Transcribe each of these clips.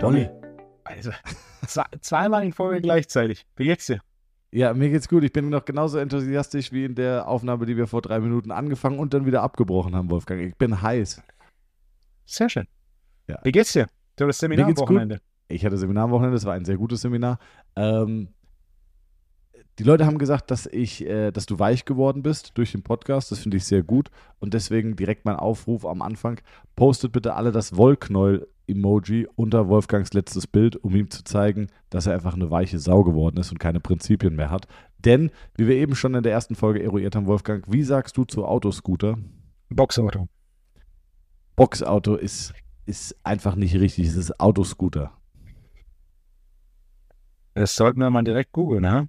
Dolly. Also, zweimal in Folge gleichzeitig. Wie geht's dir? Ja, mir geht's gut. Ich bin noch genauso enthusiastisch wie in der Aufnahme, die wir vor drei Minuten angefangen und dann wieder abgebrochen haben, Wolfgang. Ich bin heiß. Sehr schön. Ja. Wie geht's dir? Du hast Seminar am Wochenende. Ich hatte Seminar am Wochenende, das war ein sehr gutes Seminar. Ähm, die Leute haben gesagt, dass ich, äh, dass du weich geworden bist durch den Podcast. Das finde ich sehr gut. Und deswegen direkt mein Aufruf am Anfang. Postet bitte alle das Wollknäuel-Emoji unter Wolfgangs letztes Bild, um ihm zu zeigen, dass er einfach eine weiche Sau geworden ist und keine Prinzipien mehr hat. Denn, wie wir eben schon in der ersten Folge eruiert haben, Wolfgang, wie sagst du zu Autoscooter? Boxauto. Boxauto ist, ist einfach nicht richtig. Es ist Autoscooter. Das sollten wir mal direkt googeln, ne?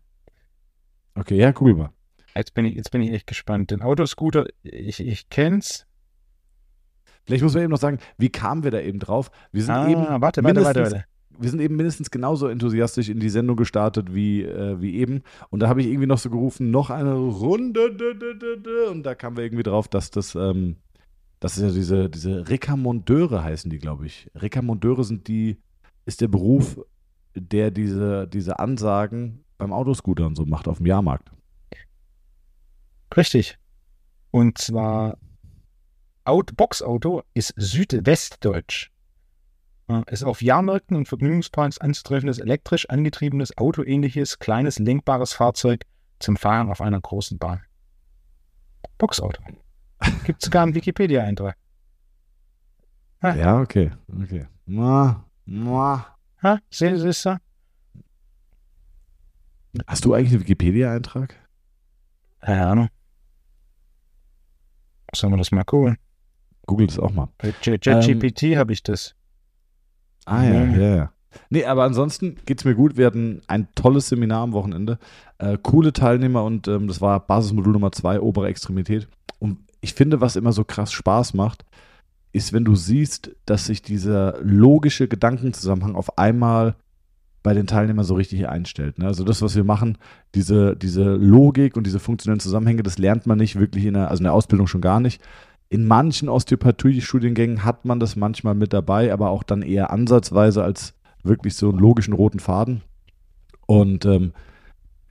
Okay, ja, google mal. Jetzt bin ich, jetzt bin ich echt gespannt. Den Autoscooter, ich, ich kenn's. Vielleicht muss man eben noch sagen, wie kamen wir da eben drauf? Wir sind Ah, eben warte, warte, warte, warte. wir sind eben mindestens genauso enthusiastisch in die Sendung gestartet wie, äh, wie eben. Und da habe ich irgendwie noch so gerufen, noch eine Runde. Und da kamen wir irgendwie drauf, dass das, ähm, das ist ja diese, diese Rekammondeure heißen die, glaube ich. Rekammondeure sind die, ist der Beruf, der diese, diese Ansagen beim Autoscooter und so macht auf dem Jahrmarkt. Richtig. Und zwar Out Boxauto ist südwestdeutsch. Ja, Ist auf Jahrmärkten und Vergnügungsparks anzutreffendes elektrisch angetriebenes autoähnliches kleines lenkbares Fahrzeug zum Fahren auf einer großen Bahn. Boxauto. Gibt sogar einen Wikipedia-Eintrag. Ja, okay. Okay. Mua, mua. Ha? Seht ihr da? Hast du eigentlich einen Wikipedia-Eintrag? Keine Ahnung. Sollen wir das mal googeln? Google das auch mal. Bei ChatGPT habe ich das. Ah ja, ja, ja. Nee, aber ansonsten geht's mir gut. Wir hatten ein tolles Seminar am Wochenende. Äh, coole Teilnehmer und ähm, das war Basismodul Nummer zwei, obere Extremität. Und ich finde, was immer so krass Spaß macht, ist, wenn du siehst, dass sich dieser logische Gedankenzusammenhang auf einmal bei den Teilnehmern so richtig einstellt. Ne? Also das, was wir machen, diese, diese Logik und diese funktionellen Zusammenhänge, das lernt man nicht wirklich in der, also in der Ausbildung schon gar nicht. In manchen Osteopathie-Studiengängen hat man das manchmal mit dabei, aber auch dann eher ansatzweise als wirklich so einen logischen roten Faden. Und ähm,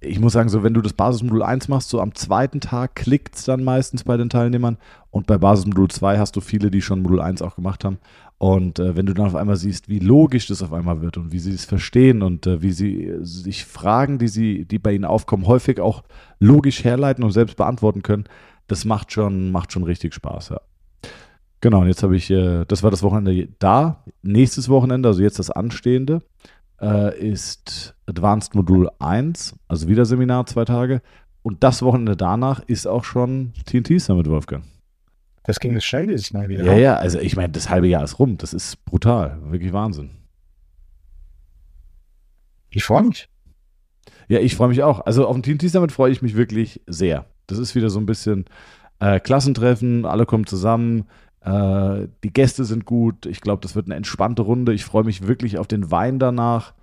ich muss sagen, so wenn du das Basismodul 1 machst, so am zweiten Tag klickt es dann meistens bei den Teilnehmern. Und bei Basismodul 2 hast du viele, die schon Modul 1 auch gemacht haben. Und äh, wenn du dann auf einmal siehst, wie logisch das auf einmal wird und wie sie es verstehen und äh, wie sie äh, sich Fragen, die sie, die bei ihnen aufkommen, häufig auch logisch herleiten und selbst beantworten können, das macht schon, macht schon richtig Spaß, ja. Genau, und jetzt habe ich, äh, das war das Wochenende da. Nächstes Wochenende, also jetzt das anstehende, äh, ist Advanced Modul 1, also wieder Seminar, zwei Tage. Und das Wochenende danach ist auch schon TNT Summit, Wolfgang. Das ging das schnell dieses Mal wieder. Ja, ja, also ich meine, das halbe Jahr ist rum. Das ist brutal. Wirklich Wahnsinn. Ich freue mich. Ja, ich freue mich auch. Also auf den TNT Summit freue ich mich wirklich sehr. Das ist wieder so ein bisschen äh, Klassentreffen, alle kommen zusammen. Äh, die Gäste sind gut. Ich glaube, das wird eine entspannte Runde. Ich freue mich wirklich auf den Wein danach.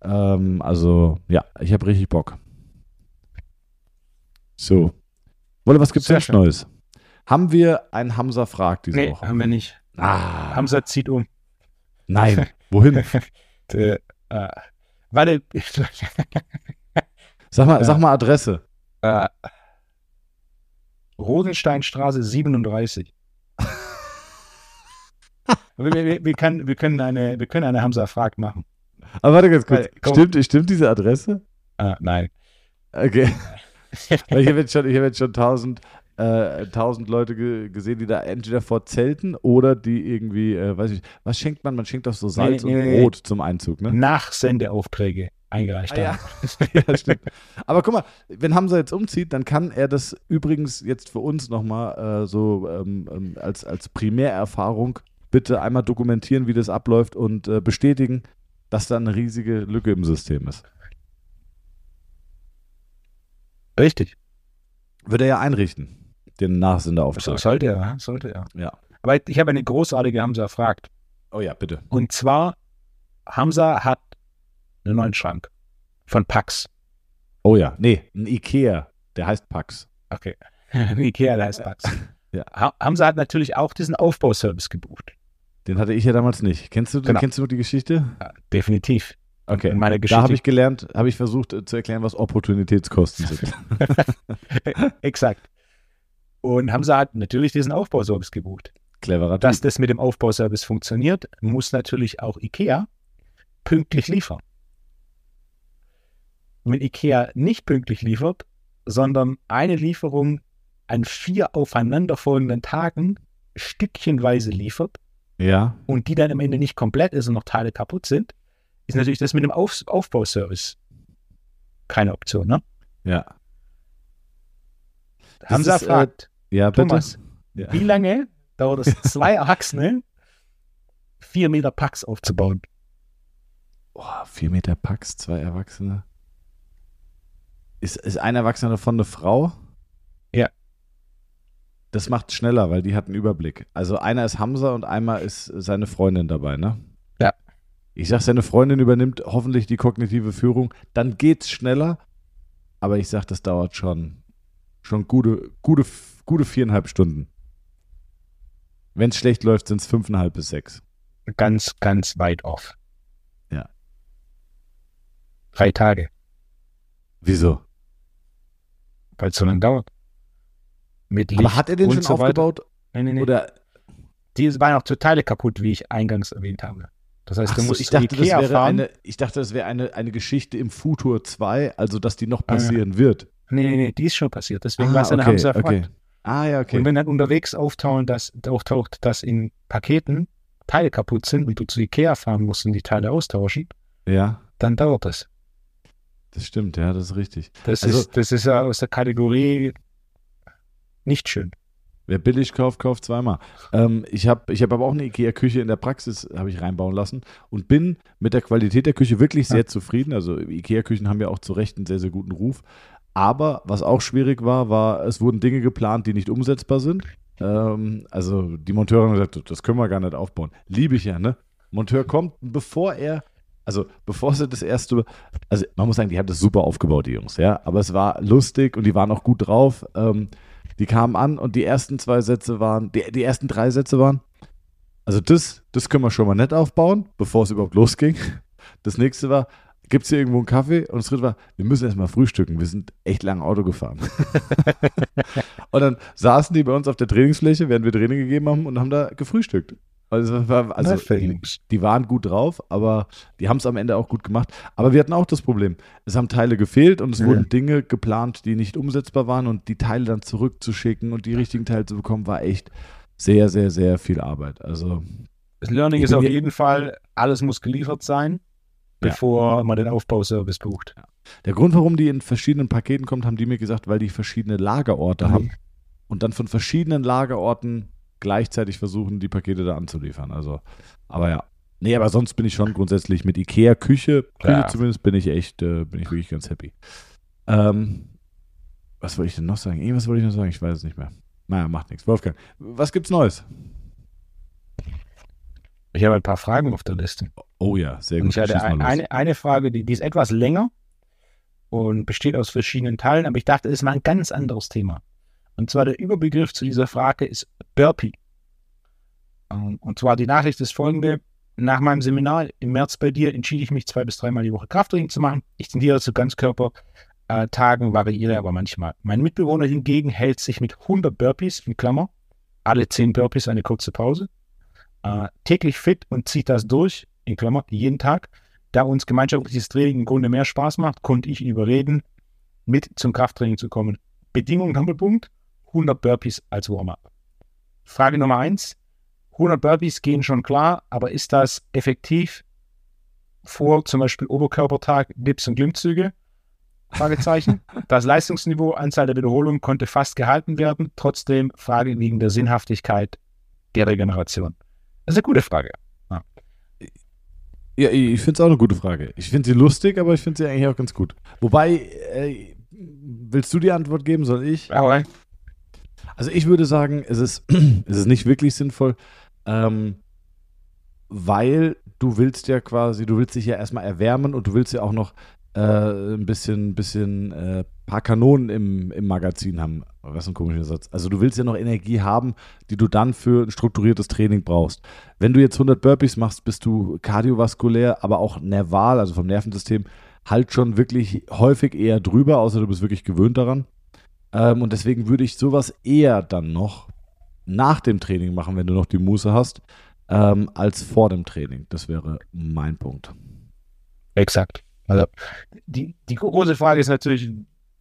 Ähm, also, ja, ich habe richtig Bock. So. Wolle, was gibt's sonst schön. Neues? Haben wir einen Hamza Frag diese Nee, Woche? haben wir nicht. Ah, Hamza zieht um. nein. Wohin? Der, äh, warte. Sag mal, Ja. sag mal Adresse. äh, Rosensteinstraße 37. wir, wir, wir, können, wir, können eine, wir können eine Hamza Frag machen. Aber warte ganz kurz. Komm. Stimmt, stimmt diese Adresse? Äh, nein. Okay. Weil ich habe jetzt schon, ich habe jetzt schon tausend, äh, tausend Leute ge gesehen, die da entweder vor Zelten oder die irgendwie, äh, weiß ich, was schenkt man? Man schenkt doch so Salz Nee, nee, und nee. Brot zum Einzug, ne? Nachsendeaufträge eingereicht Ah, haben. ja, stimmt. Aber guck mal, wenn Hamza jetzt umzieht, dann kann er das übrigens jetzt für uns nochmal äh, so ähm, ähm, als, als Primärerfahrung bitte einmal dokumentieren, wie das abläuft und äh, bestätigen, dass da eine riesige Lücke im System ist. Richtig. Wird er ja einrichten, den So, Nachsendeauftrag. sollte er, sollte er. Ja. Aber ich habe eine großartige Hamza fragt. Oh ja, bitte. Und zwar, Hamza hat einen neuen Schrank von Pax. Oh ja, nee, ein Ikea, der heißt Pax. Okay. Ikea, der heißt Pax. Ja. Ha haben sie halt natürlich auch diesen Aufbauservice gebucht. Den hatte ich ja damals nicht. Kennst du, Genau. kennst du die Geschichte? Ja, definitiv. Okay. In meiner Da Geschichte. habe ich gelernt, habe ich versucht äh, zu erklären, was Opportunitätskosten sind. Exakt. Und haben sie halt natürlich diesen Aufbauservice gebucht. Cleverer Dass Typ. das mit dem Aufbauservice funktioniert, muss natürlich auch IKEA pünktlich liefern. Wenn IKEA nicht pünktlich liefert, sondern eine Lieferung an vier aufeinanderfolgenden Tagen stückchenweise liefert Ja, und die dann am Ende nicht komplett ist und noch Teile kaputt sind, ist natürlich das mit dem Auf Aufbauservice keine Option. Ne? ja. Haben sie ist, äh, gefragt, Ja. Thomas, Ja. wie lange dauert es, zwei Erwachsene vier Meter Packs aufzubauen? Boah, vier Meter Pax, zwei Erwachsene. Ist, ist ein Erwachsener davon eine Frau? Das macht schneller, weil die hat einen Überblick. Also einer ist Hamza und einmal ist seine Freundin dabei, ne? Ja. Ich sag, seine Freundin übernimmt hoffentlich die kognitive Führung. Dann geht's schneller. Aber ich sag, das dauert schon, schon gute, gute, gute viereinhalb Stunden. Wenn es schlecht läuft, sind es fünfeinhalb bis sechs. Ganz, ganz weit off. Ja. Drei Tage, Wieso? weil es so lange dauert. Mit Aber Licht hat er den schon so weiter. aufgebaut? Nee, nee, nee. Oder Die waren auch zu Teile kaputt, wie ich eingangs erwähnt habe. Das heißt, du so, musst ich zu dachte, das wäre fahren. eine, ich dachte, das wäre eine, eine Geschichte im Futur 2, also dass die noch Ah, passieren wird. Nee, nee, nee, die ist schon passiert. Deswegen Ah, war es eine okay, Hamza okay. Ah ja, okay. Und wenn dann unterwegs auftauchen, dass, auftaucht, dass in Paketen Teile kaputt sind und du zu Ikea fahren musst und die Teile austauschen, ja, dann dauert das. das stimmt, ja, das ist richtig. Das, Also- ist, das ist ja aus der Kategorie nicht schön. Wer billig kauft, kauft zweimal. Ähm, ich habe ich hab aber auch eine IKEA-Küche in der Praxis, habe ich reinbauen lassen und bin mit der Qualität der Küche wirklich sehr Ja. zufrieden. Also IKEA-Küchen haben ja auch zu Recht einen sehr, sehr guten Ruf. Aber was auch schwierig war, war, es wurden Dinge geplant, die nicht umsetzbar sind. Ähm, also die Monteure haben gesagt, das können wir gar nicht aufbauen. Liebe ich ja, ne? Monteur kommt, bevor er, also bevor sie das erste, also man muss sagen, die haben das super aufgebaut, die Jungs, ja. Aber es war lustig und die waren auch gut drauf. Ähm, die kamen an und die ersten zwei Sätze waren, die, die ersten drei Sätze waren, also das, das können wir schon mal nett aufbauen, bevor es überhaupt losging. Das nächste war, gibt es hier irgendwo einen Kaffee? Und das dritte war, wir müssen erstmal frühstücken. Wir sind echt lang Auto gefahren. und dann saßen die bei uns auf der Trainingsfläche, während wir Training gegeben haben und haben da gefrühstückt. Also, war, also die, waren gut drauf, aber die haben es am Ende auch gut gemacht. Aber wir hatten auch das Problem. Es haben Teile gefehlt und es Ja. wurden Dinge geplant, die nicht umsetzbar waren und die Teile dann zurückzuschicken und die richtigen Teile zu bekommen, war echt sehr, sehr, sehr viel Arbeit. Also, Das Learning ist auf jeden Fall, alles muss geliefert sein, Ja. bevor man den Aufbauservice bucht. der Grund, warum die in verschiedenen Paketen kommt, haben die mir gesagt, weil die verschiedene Lagerorte Mhm. haben und dann von verschiedenen Lagerorten gleichzeitig versuchen, die Pakete da anzuliefern. Also, aber ja. Nee, aber sonst bin ich schon grundsätzlich mit Ikea-Küche, Küche Ja. zumindest, bin ich echt, äh, bin ich wirklich ganz happy. Ähm, was wollte ich denn noch sagen? Irgendwas wollte ich noch sagen, ich weiß es nicht mehr. Naja, macht nichts. Wolfgang, was gibt's Neues? Ich habe ein paar Fragen auf der Liste. Oh ja, sehr Und gut. ich hatte ein, eine, eine Frage, die, die ist etwas länger und besteht aus verschiedenen Teilen, aber ich dachte, es ist mal ein ganz anderes Thema. Und zwar der Überbegriff zu dieser Frage ist Burpee. Ähm, Und zwar die Nachricht ist folgende. Nach meinem Seminar im März bei dir entschied ich mich zwei bis dreimal die Woche Krafttraining zu machen. Ich tendiere zu Ganzkörpertagen, variiere aber manchmal. Mein Mitbewohner hingegen hält sich mit 100 Burpees, in Klammer, alle 10 Burpees eine kurze Pause, äh, täglich fit und zieht das durch, in Klammer, jeden Tag. Da uns gemeinschaftliches Training im Grunde mehr Spaß macht, konnte ich ihn überreden, mit zum Krafttraining zu kommen. Bedingung, Doppelpunkt, 100 Burpees als Warm-up. Frage Nummer eins: 100 Burpees gehen schon klar, aber ist das effektiv vor zum Beispiel Oberkörpertag, Dips und Klimmzüge? Fragezeichen. Das Leistungsniveau, Anzahl der Wiederholungen konnte fast gehalten werden. Trotzdem Frage wegen der Sinnhaftigkeit der Regeneration. Das ist eine gute Frage. Ja, ich finde es auch eine gute Frage. Ich finde sie lustig, aber ich finde sie eigentlich auch ganz gut. Wobei, äh, willst du die Antwort geben, soll ich? Aber Also ich würde sagen, es ist, es ist nicht wirklich sinnvoll, ähm, weil du willst ja quasi, du willst dich ja erstmal erwärmen und du willst ja auch noch äh, ein bisschen, bisschen äh, paar Kanonen im, im Magazin haben. Was ein komischer Satz. Also du willst ja noch Energie haben, die du dann für ein strukturiertes Training brauchst. Wenn du jetzt 100 Burpees machst, bist du kardiovaskulär, aber auch nerval, also vom Nervensystem, halt schon wirklich häufig eher drüber, außer du bist wirklich gewöhnt daran. Ähm, und deswegen würde ich sowas eher dann noch nach dem Training machen, wenn du noch die Muße hast, ähm, als vor dem Training. Das wäre mein Punkt. Exakt. Also die, die große Frage ist natürlich,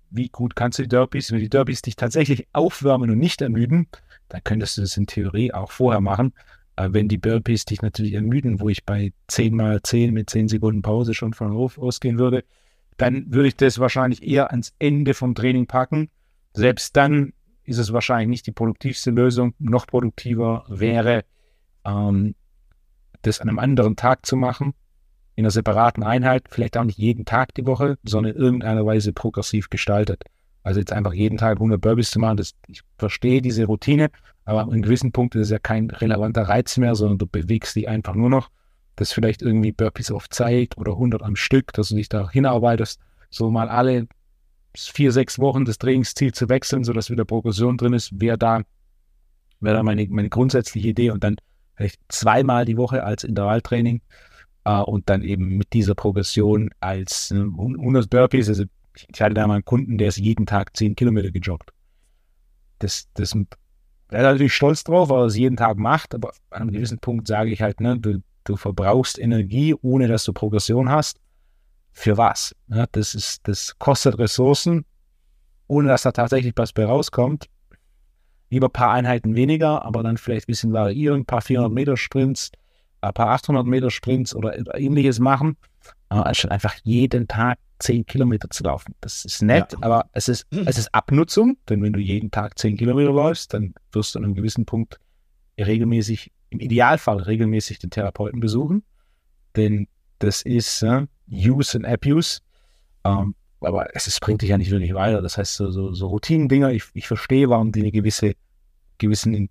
wie gut kannst du die Derbys? Wenn die Derbys dich tatsächlich aufwärmen und nicht ermüden, dann könntest du das in Theorie auch vorher machen. Aber wenn die Burpees dich natürlich ermüden, wo ich bei 10 mal 10 mit 10 Sekunden Pause schon von Hof ausgehen würde, dann würde ich das wahrscheinlich eher ans Ende vom Training packen. Selbst dann ist es wahrscheinlich nicht die produktivste Lösung. Noch produktiver wäre, ähm, das an einem anderen Tag zu machen, in einer separaten Einheit, vielleicht auch nicht jeden Tag die Woche, sondern in irgendeiner Weise progressiv gestaltet. Also jetzt einfach jeden Tag 100 Burpees zu machen, das, ich verstehe diese Routine, aber an gewissen Punkt ist es ja kein relevanter Reiz mehr, sondern du bewegst die einfach nur noch. Das vielleicht irgendwie Burpees auf Zeit oder 100 am Stück, dass du dich da hinarbeitest, so mal alle vier, sechs Wochen das Trainingsziel zu wechseln, sodass wieder Progression drin ist, wäre da, wäre da meine, meine grundsätzliche Idee und dann vielleicht zweimal die Woche als Intervalltraining äh, und dann eben mit dieser Progression als äh, 100 Burpees. Also ich hatte da mal einen Kunden, der ist jeden Tag 10 Kilometer gejoggt. Das, das er ist natürlich stolz drauf, weil er es jeden Tag macht, aber an einem gewissen Punkt sage ich halt, ne, du, du verbrauchst Energie, ohne dass du Progression hast. Für was? Ja, das, ist, das kostet Ressourcen, ohne dass da tatsächlich was bei rauskommt. Lieber ein paar Einheiten weniger, aber dann vielleicht ein bisschen variieren, ein paar 400 Meter Sprints, ein paar 800 Meter Sprints oder ähnliches machen, anstatt einfach jeden Tag 10 Kilometer zu laufen. Das ist nett, ja. aber es ist, es ist Abnutzung, denn wenn du jeden Tag 10 Kilometer läufst, dann wirst du an einem gewissen Punkt regelmäßig, im Idealfall regelmäßig den Therapeuten besuchen, denn das ist äh, Use and Abuse. Ähm, aber es, es, bringt dich ja nicht wirklich weiter. Das heißt, so, so, so Routinen-Dinger, ich, ich verstehe, warum die eine gewisse, gewissen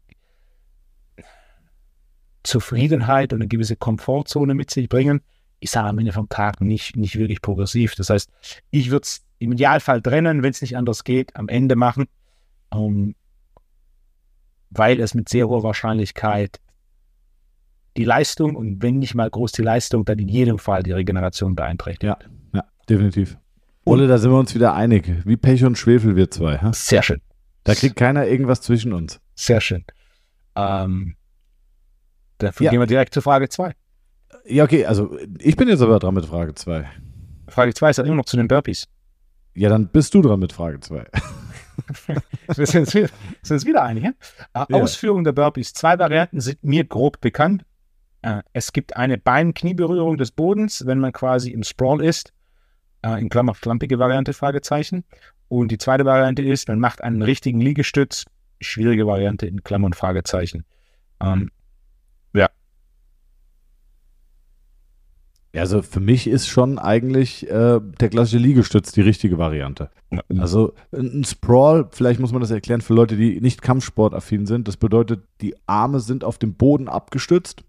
Zufriedenheit und eine gewisse Komfortzone mit sich bringen. Ich sage am Ende vom Tag nicht, nicht wirklich progressiv. Das heißt, ich würde es im Idealfall trennen, wenn es nicht anders geht, am Ende machen, um, weil es mit sehr hoher Wahrscheinlichkeit die Leistung und wenn nicht mal groß die Leistung, dann in jedem Fall die Regeneration beeinträchtigt. Ja, ja definitiv. Ole, da sind wir uns wieder einig. Wie Pech und Schwefel wir zwei. Ha? Sehr schön. Da kriegt keiner irgendwas zwischen uns. Sehr schön. Ähm, Dafür ja. gehen wir direkt zur Frage 2. Ja, okay, also ich bin jetzt aber dran mit Frage 2. Frage 2 ist ja immer noch zu den Burpees. Ja, dann bist du dran mit Frage 2. wir sind uns wieder, sind wieder einig. Ja. Ausführung der Burpees. Zwei Varianten sind mir grob bekannt. Äh, es gibt eine Bein-Knie-Berührung des Bodens, wenn man quasi im Sprawl ist. Äh, in Klammer schlampige Variante, Fragezeichen. Und die zweite Variante ist, man macht einen richtigen Liegestütz. Schwierige Variante in Klammern, Fragezeichen. Ähm, Also für mich ist schon eigentlich äh, der klassische Liegestütz die richtige Variante. Also ein Sprawl, vielleicht muss man das erklären für Leute, die nicht kampfsportaffin sind. Das bedeutet, die Arme sind auf dem Boden abgestützt.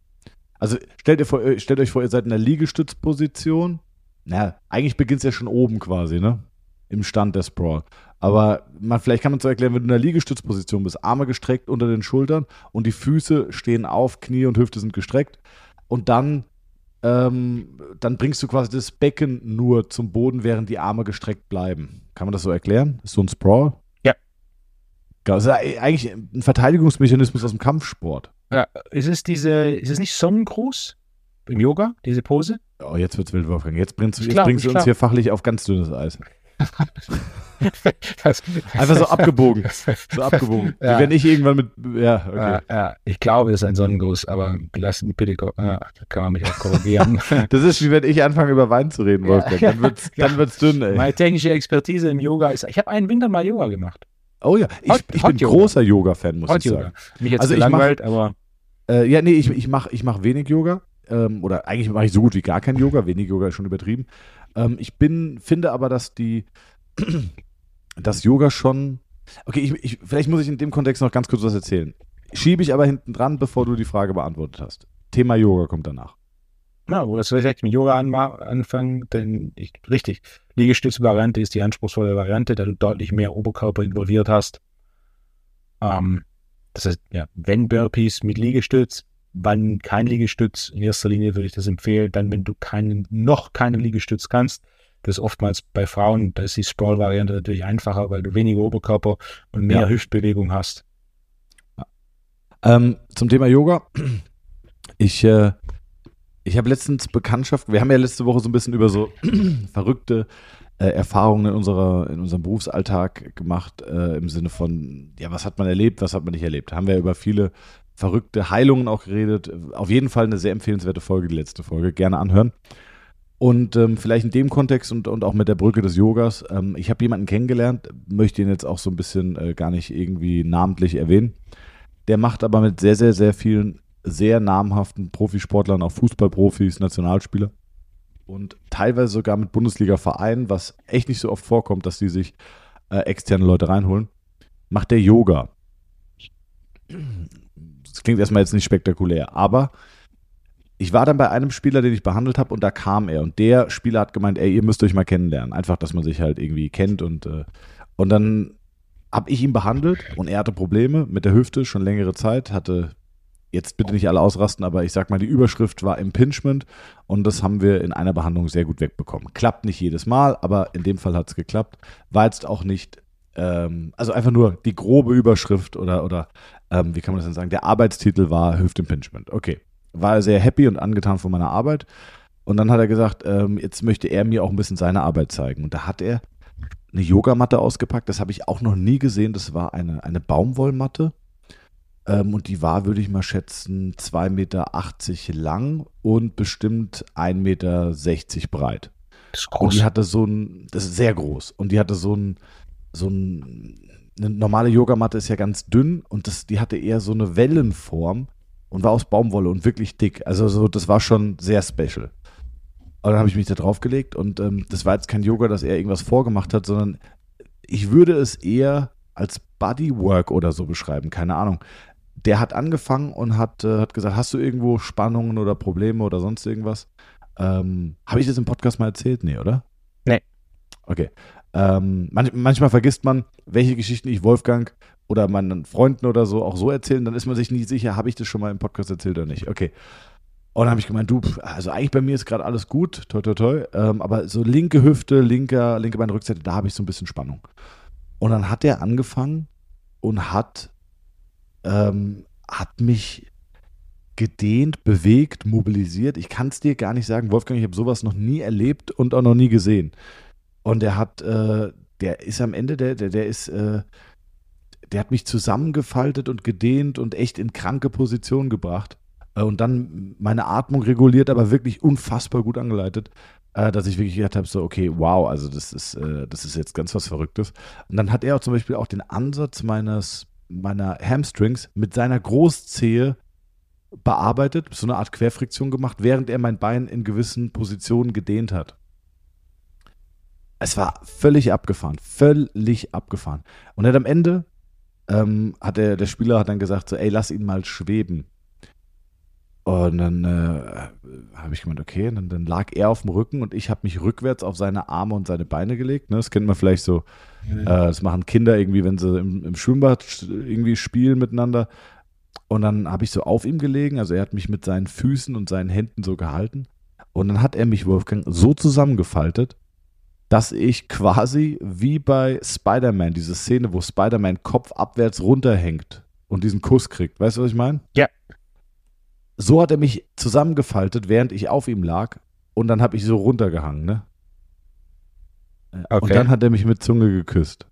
Also stellt, ihr vor, stellt euch vor, ihr seid in der Liegestützposition. Na, eigentlich beginnt es ja schon oben quasi, ne? Im Stand der Sprawl. Aber man, vielleicht kann man so erklären, wenn du in der Liegestützposition bist, Arme gestreckt unter den Schultern und die Füße stehen auf, Knie und Hüfte sind gestreckt. Und dann ähm, dann bringst du quasi das Becken nur zum Boden, während die Arme gestreckt bleiben. Kann man das so erklären? Ist so ein Sprawl? Ja. Das ist eigentlich ein Verteidigungsmechanismus aus dem Kampfsport. Ja, ist es diese, ist es nicht Sonnengruß im Yoga, diese Pose? Oh, jetzt wird's wild, Wolfgang. Jetzt bringst, jetzt klar, bringst du uns hier fachlich auf ganz dünnes Eis. Einfach so abgebogen. So abgebogen. Ja. Wie wenn ich irgendwann mit. Ja, okay. Ja, ja. ich glaube, es ist ein Sonnengruß, aber lass mich bitte. Ja, da kann man mich auch korrigieren. das ist wie wenn ich anfange, über Wein zu reden, Wolfgang. Dann wird es dann wird's dünn, ey. Meine technische Expertise im Yoga ist. Ich habe einen Winter mal Yoga gemacht. Oh ja, ich, Hot, ich bin Yoga. großer Yoga-Fan, muss Hot ich sagen. Yoga. Mich jetzt also gelangweilt, aber. Äh, ja, nee, ich, ich mache ich mach wenig Yoga. Ähm, oder eigentlich mache ich so gut wie gar kein Yoga. Wenig Yoga ist schon übertrieben. Ähm, ich bin, finde aber, dass die dass Yoga schon. Okay, ich, ich, vielleicht muss ich in dem Kontext noch ganz kurz was erzählen. Schiebe ich aber hinten dran, bevor du die Frage beantwortet hast. Thema Yoga kommt danach. Ja, wo das vielleicht mit Yoga anfangen, denn ich, richtig, Liegestützvariante ist die anspruchsvolle Variante, da du deutlich mehr Oberkörper involviert hast. Ähm, das heißt, ja, wenn Burpees mit Liegestütz, wann kein Liegestütz, in erster Linie würde ich das empfehlen, dann wenn du keinen, noch keinen Liegestütz kannst, das ist oftmals bei Frauen, da ist die Sprawl-Variante natürlich einfacher, weil du weniger Oberkörper und mehr ja. Hüftbewegung hast. Ähm, zum Thema Yoga. Ich, äh, ich habe letztens Bekanntschaft, wir haben ja letzte Woche so ein bisschen über so verrückte äh, Erfahrungen in, unserer, in unserem Berufsalltag gemacht, äh, im Sinne von, ja, was hat man erlebt, was hat man nicht erlebt. Haben wir über viele verrückte Heilungen auch geredet. Auf jeden Fall eine sehr empfehlenswerte Folge, die letzte Folge. Gerne anhören. Und ähm, vielleicht in dem Kontext und, und auch mit der Brücke des Yogas, ähm, ich habe jemanden kennengelernt, möchte ihn jetzt auch so ein bisschen äh, gar nicht irgendwie namentlich erwähnen. Der macht aber mit sehr, sehr, sehr vielen sehr namhaften Profisportlern, auch Fußballprofis, Nationalspieler und teilweise sogar mit Bundesliga-Vereinen, was echt nicht so oft vorkommt, dass die sich äh, externe Leute reinholen, macht der Yoga. Das klingt erstmal jetzt nicht spektakulär, aber ich war dann bei einem Spieler, den ich behandelt habe und da kam er und der Spieler hat gemeint, ey, ihr müsst euch mal kennenlernen. Einfach, dass man sich halt irgendwie kennt und, äh, und dann habe ich ihn behandelt und er hatte Probleme mit der Hüfte schon längere Zeit, hatte jetzt bitte nicht alle ausrasten, aber ich sag mal, die Überschrift war Impingement und das haben wir in einer Behandlung sehr gut wegbekommen. Klappt nicht jedes Mal, aber in dem Fall hat es geklappt. War jetzt auch nicht, ähm, also einfach nur die grobe Überschrift oder, oder ähm, wie kann man das denn sagen? Der Arbeitstitel war Hüftimpingement. Okay. War sehr happy und angetan von meiner Arbeit. Und dann hat er gesagt, ähm, jetzt möchte er mir auch ein bisschen seine Arbeit zeigen. Und da hat er eine Yogamatte ausgepackt. Das habe ich auch noch nie gesehen. Das war eine, eine Baumwollmatte ähm, und die war, würde ich mal schätzen, 2,80 Meter lang und bestimmt 1,60 Meter breit. Das ist groß. Und die hatte so ein, das ist sehr groß. Und die hatte so ein, so ein, eine normale Yogamatte ist ja ganz dünn und das, die hatte eher so eine Wellenform und war aus Baumwolle und wirklich dick. Also so, das war schon sehr special. Und dann habe ich mich da drauf gelegt und ähm, das war jetzt kein Yoga, dass er irgendwas vorgemacht hat, sondern ich würde es eher als Bodywork oder so beschreiben, keine Ahnung der hat angefangen und hat, äh, hat gesagt, hast du irgendwo Spannungen oder Probleme oder sonst irgendwas? Ähm, Habe ich das im Podcast mal erzählt? Nee, oder? Nee. Okay. Ähm, manch, manchmal vergisst man, welche Geschichten ich Wolfgang oder meinen Freunden oder so auch so erzählen, dann ist man sich nie sicher, habe ich das schon mal im Podcast erzählt oder nicht. Okay. Und dann habe ich gemeint, du, also eigentlich bei mir ist gerade alles gut, toi toi toi, ähm, aber so linke Hüfte, linker, linke Beinrückseite, da habe ich so ein bisschen Spannung. Und dann hat er angefangen und hat ähm, hat mich gedehnt, bewegt, mobilisiert. Ich kann es dir gar nicht sagen, Wolfgang, ich habe sowas noch nie erlebt und auch noch nie gesehen. Und er hat, äh, der ist am Ende, der, der, der ist, äh, der hat mich zusammengefaltet und gedehnt und echt in kranke Position gebracht. Äh, und dann meine Atmung reguliert, aber wirklich unfassbar gut angeleitet, äh, dass ich wirklich gedacht habe, so, okay, wow, also das ist, äh, das ist jetzt ganz was Verrücktes. Und dann hat er auch zum Beispiel auch den Ansatz meines meiner Hamstrings mit seiner Großzehe bearbeitet, so eine Art Querfriktion gemacht, während er mein Bein in gewissen Positionen gedehnt hat. Es war völlig abgefahren, völlig abgefahren. Und dann am Ende ähm, hat der, der Spieler hat dann gesagt so, ey, lass ihn mal schweben. Und dann äh, habe ich gemeint, okay, dann, dann, lag er auf dem Rücken und ich habe mich rückwärts auf seine Arme und seine Beine gelegt. Ne? Das kennt man vielleicht so, äh, das machen Kinder irgendwie, wenn sie im, im Schwimmbad irgendwie spielen miteinander. Und dann habe ich so auf ihm gelegen, also er hat mich mit seinen Füßen und seinen Händen so gehalten. Und dann hat er mich, Wolfgang, so zusammengefaltet, dass ich quasi wie bei Spider-Man, diese Szene, wo Spider-Man Kopf abwärts runterhängt und diesen Kuss kriegt. Weißt du, was ich meine? Ja. So hat er mich zusammengefaltet, während ich auf ihm lag. Und dann habe ich so runtergehangen, ne? Okay. Und dann hat er mich mit Zunge geküsst.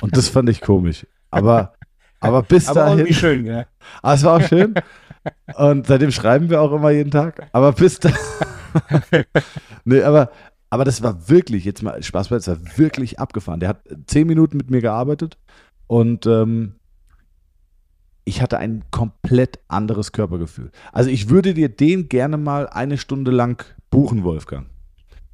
Und das fand ich komisch. Aber, aber bis aber dahin. Aber schön, ja. Aber es war auch schön. Und seitdem schreiben wir auch immer jeden Tag. Aber bis da. nee, aber, aber das war wirklich, jetzt mal Spaß bei, das war wirklich abgefahren. Der hat zehn Minuten mit mir gearbeitet und ähm, ich hatte ein komplett anderes Körpergefühl. Also ich würde dir den gerne mal eine Stunde lang buchen, Wolfgang.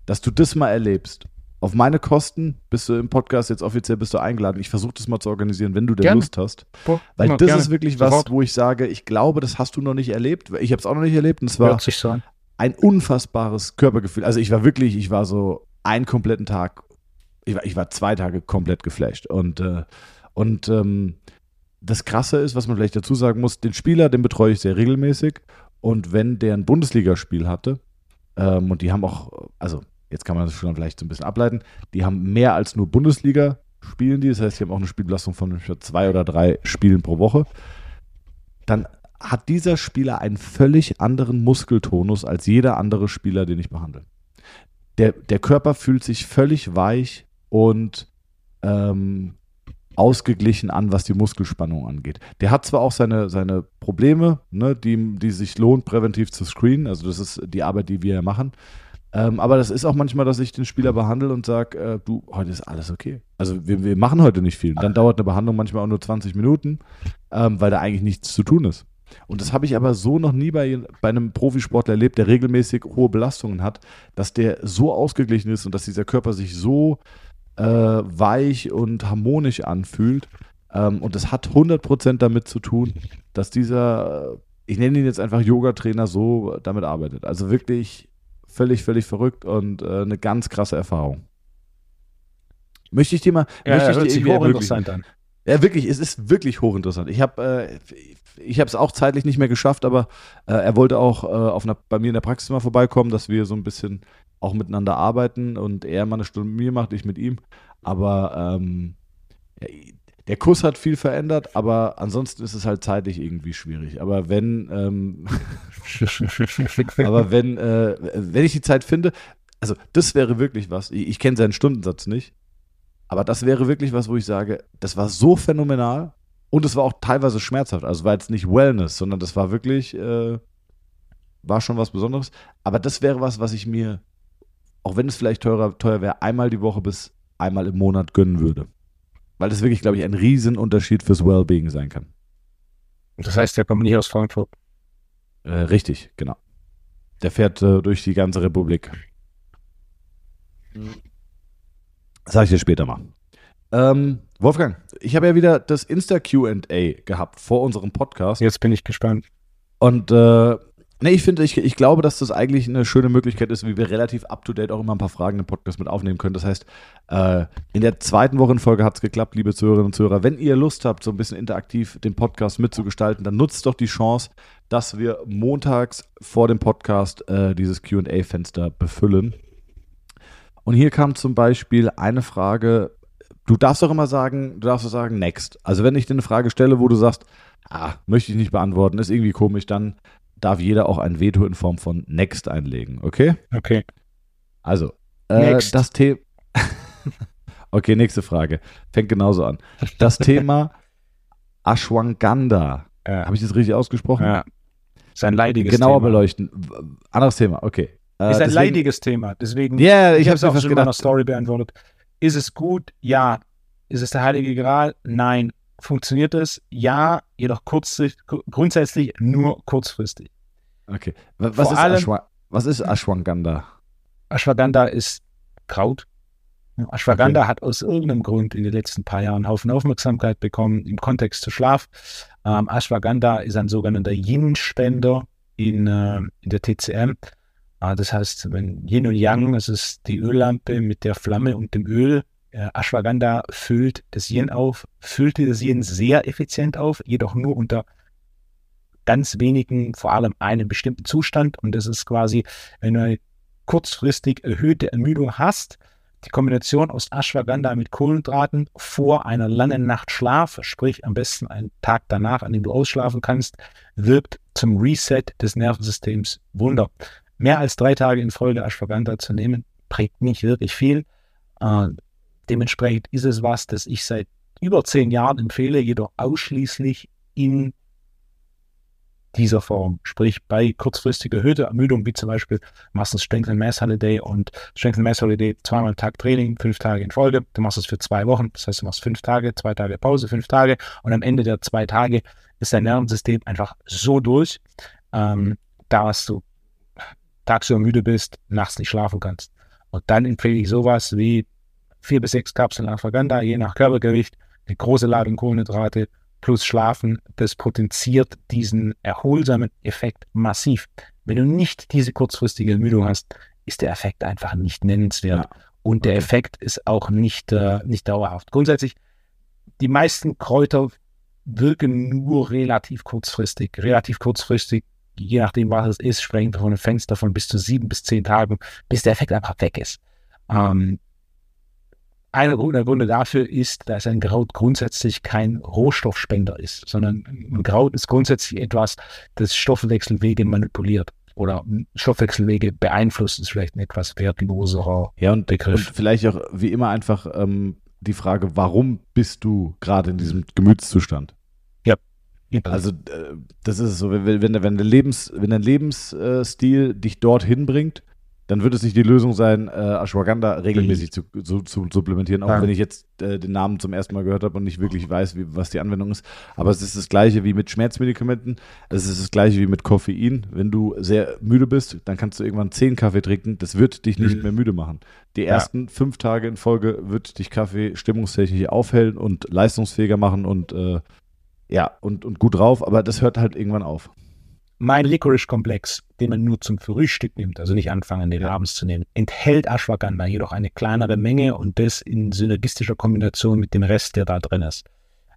Dass du das mal erlebst. Auf meine Kosten bist du im Podcast jetzt offiziell bist du eingeladen. Ich versuche das mal zu organisieren, wenn du denn gerne. Lust hast. Boah, Weil das gerne. ist wirklich was, Sofort. wo ich sage, ich glaube, das hast du noch nicht erlebt. Ich habe es auch noch nicht erlebt. Und zwar so ein unfassbares Körpergefühl. Also ich war wirklich, ich war so einen kompletten Tag, ich war, ich war zwei Tage komplett geflasht. Und, äh, und ähm, das Krasse ist, was man vielleicht dazu sagen muss, den Spieler, den betreue ich sehr regelmäßig. Und wenn der ein Bundesligaspiel hatte, ähm, und die haben auch, also jetzt kann man das schon vielleicht so ein bisschen ableiten, die haben mehr als nur Bundesliga spielen die, das heißt, die haben auch eine Spielbelastung von zwei oder drei Spielen pro Woche, dann hat dieser Spieler einen völlig anderen Muskeltonus als jeder andere Spieler, den ich behandle. Der, der Körper fühlt sich völlig weich und ähm, ausgeglichen an, was die Muskelspannung angeht. Der hat zwar auch seine, seine Probleme, ne, die, die sich lohnt, präventiv zu screenen, also das ist die Arbeit, die wir machen. Ähm, aber das ist auch manchmal, dass ich den Spieler behandle und sage, äh, du, heute ist alles okay. Also wir, wir machen heute nicht viel. Dann dauert eine Behandlung manchmal auch nur 20 Minuten, ähm, weil da eigentlich nichts zu tun ist. Und das habe ich aber so noch nie bei, bei einem Profisportler erlebt, der regelmäßig hohe Belastungen hat, dass der so ausgeglichen ist und dass dieser Körper sich so äh, weich und harmonisch anfühlt. Ähm, und das hat 100% damit zu tun, dass dieser, ich nenne ihn jetzt einfach Yoga-Trainer, so damit arbeitet. Also wirklich völlig, völlig verrückt und äh, eine ganz krasse Erfahrung. Möchte ich dir mal, Ja, möchte ja, ich dir irgendwie hochinteressant an. Ja, wirklich, es ist wirklich hochinteressant. Ich habe äh, ich habe es auch zeitlich nicht mehr geschafft, aber äh, er wollte auch äh, auf einer, bei mir in der Praxis mal vorbeikommen, dass wir so ein bisschen auch miteinander arbeiten und er mal eine Stunde mit mir macht, ich mit ihm. Aber ähm, der Kuss hat viel verändert, aber ansonsten ist es halt zeitlich irgendwie schwierig. Aber wenn, ähm, aber wenn, äh, wenn ich die Zeit finde, also das wäre wirklich was, ich, ich kenne seinen Stundensatz nicht, aber das wäre wirklich was, wo ich sage, das war so phänomenal und es war auch teilweise schmerzhaft. Also war jetzt nicht Wellness, sondern das war wirklich, äh, war schon was Besonderes. Aber das wäre was, was ich mir, auch wenn es vielleicht teurer, teuer wäre, einmal die Woche bis einmal im Monat gönnen würde. Weil das wirklich, glaube ich, ein Riesenunterschied fürs Wellbeing sein kann. Das heißt, der kommt nicht aus Frankfurt. Äh, richtig, genau. Der fährt äh, durch die ganze Republik. Sag ich dir später mal. Ähm, Wolfgang, ich habe ja wieder das Insta-QA gehabt vor unserem Podcast. Jetzt bin ich gespannt. Und äh, nee, ich finde, ich, ich glaube, dass das eigentlich eine schöne Möglichkeit ist, wie wir relativ up-to-date auch immer ein paar Fragen im Podcast mit aufnehmen können. Das heißt, äh, in der zweiten Wochenfolge hat es geklappt, liebe Zuhörerinnen und Zuhörer. Wenn ihr Lust habt, so ein bisschen interaktiv den Podcast mitzugestalten, dann nutzt doch die Chance, dass wir montags vor dem Podcast äh, dieses QA-Fenster befüllen. Und hier kam zum Beispiel eine Frage. Du darfst doch immer sagen, du darfst doch sagen, next. Also wenn ich dir eine Frage stelle, wo du sagst, ah, möchte ich nicht beantworten, ist irgendwie komisch, dann darf jeder auch ein Veto in Form von next einlegen, okay? Okay. Also, äh, Next. das Thema. okay, nächste Frage. Fängt genauso an. Das Thema Ashwagandha. Ja. Habe ich das richtig ausgesprochen? ja. Ist ein leidiges Genauer Thema. beleuchten. Anderes Thema, okay. Äh, Ist ein deswegen- leidiges Thema. Deswegen, Ja, ich ich habe es auch schon in meiner gedacht. Story beantwortet. Ist es gut? Ja. Ist es der heilige Gral? Nein. Funktioniert es? Ja, jedoch kurzsicht, grundsätzlich nur kurzfristig. Okay. Was ist, allem- Ashwa was ist Ashwagandha? Ashwagandha ist Kraut. Ashwagandha hat aus irgendeinem Grund in den letzten paar Jahren einen Haufen Aufmerksamkeit bekommen im Kontext zu Schlaf. Ähm, Ashwagandha ist ein sogenannter Yin-Spender in, äh, in der TCM. Äh, das heißt, wenn Yin und Yang, das ist die Öllampe mit der Flamme und dem Öl. Äh, Ashwagandha füllt das Yin auf, füllt das Yin sehr effizient auf, jedoch nur unter ganz wenigen, vor allem einem bestimmten Zustand. Und das ist quasi, wenn du eine kurzfristig erhöhte Ermüdung hast, die Kombination aus Ashwagandha mit Kohlenhydraten vor einer langen Nacht Schlaf, sprich am besten einen Tag danach, an dem du ausschlafen kannst, wirkt zum Reset des Nervensystems Wunder. Mehr als drei Tage in Folge Ashwagandha zu nehmen, bringt nicht wirklich viel. Äh, dementsprechend ist es was, das ich seit über zehn Jahren empfehle, jedoch ausschließlich in dieser Form. Sprich, bei kurzfristig erhöhter Ermüdung, wie zum Beispiel machst du Strength and Mass Holiday und Strength and Mass Holiday zweimal am Tag Training, fünf Tage in Folge. Du machst es für zwei Wochen. Das heißt, du machst fünf Tage, zwei Tage Pause, fünf Tage und am Ende der zwei Tage ist dein Nervensystem einfach so durch, ähm, dass du tagsüber müde bist, nachts nicht schlafen kannst. Und dann empfehle ich sowas wie vier bis sechs Kapseln Ashwagandha, je nach Körpergewicht, eine große Ladung Kohlenhydrate plus Schlafen. Das potenziert diesen erholsamen Effekt massiv. Wenn du nicht diese kurzfristige Ermüdung hast, ist der Effekt einfach nicht nennenswert. Ja. Und der Okay. Effekt ist auch nicht, äh, nicht dauerhaft. Grundsätzlich, die meisten Kräuter wirken nur relativ kurzfristig. Relativ kurzfristig, je nachdem, was es ist, sprechen wir von einem Fenster von bis zu sieben bis zehn Tagen, bis der Effekt einfach weg ist. Ähm, einer der Gründe dafür ist, dass ein Kraut grundsätzlich kein Rohstoffspender ist, sondern ein Kraut ist grundsätzlich etwas, das Stoffwechselwege manipuliert oder Stoffwechselwege beeinflusst, ist vielleicht ein etwas wertloserer Ja, und, und Begriff. vielleicht auch wie immer einfach ähm, die Frage, warum bist du gerade in diesem Gemütszustand? Also äh, das ist es so, wenn, wenn, wenn, der Lebens, wenn dein Lebensstil dich dorthin bringt, dann wird es nicht die Lösung sein, äh, Ashwagandha regelmäßig zu, zu, zu supplementieren, auch Ja. wenn ich jetzt äh, den Namen zum ersten Mal gehört habe und nicht wirklich weiß, wie, was die Anwendung ist. Aber es ist das gleiche wie mit Schmerzmedikamenten, es ist das gleiche wie mit Koffein. Wenn du sehr müde bist, dann kannst du irgendwann zehn Kaffee trinken, das wird dich nicht Mhm. mehr müde machen. Die Ja. ersten fünf Tage in Folge wird dich Kaffee stimmungstechnisch aufhellen und leistungsfähiger machen und äh, ja, und, und gut drauf, aber das hört halt irgendwann auf. Mein Licorice-Komplex, den man nur zum Frühstück nimmt, also nicht anfangen, den abends zu nehmen, enthält Ashwagandha, jedoch eine kleinere Menge und das in synergistischer Kombination mit dem Rest, der da drin ist.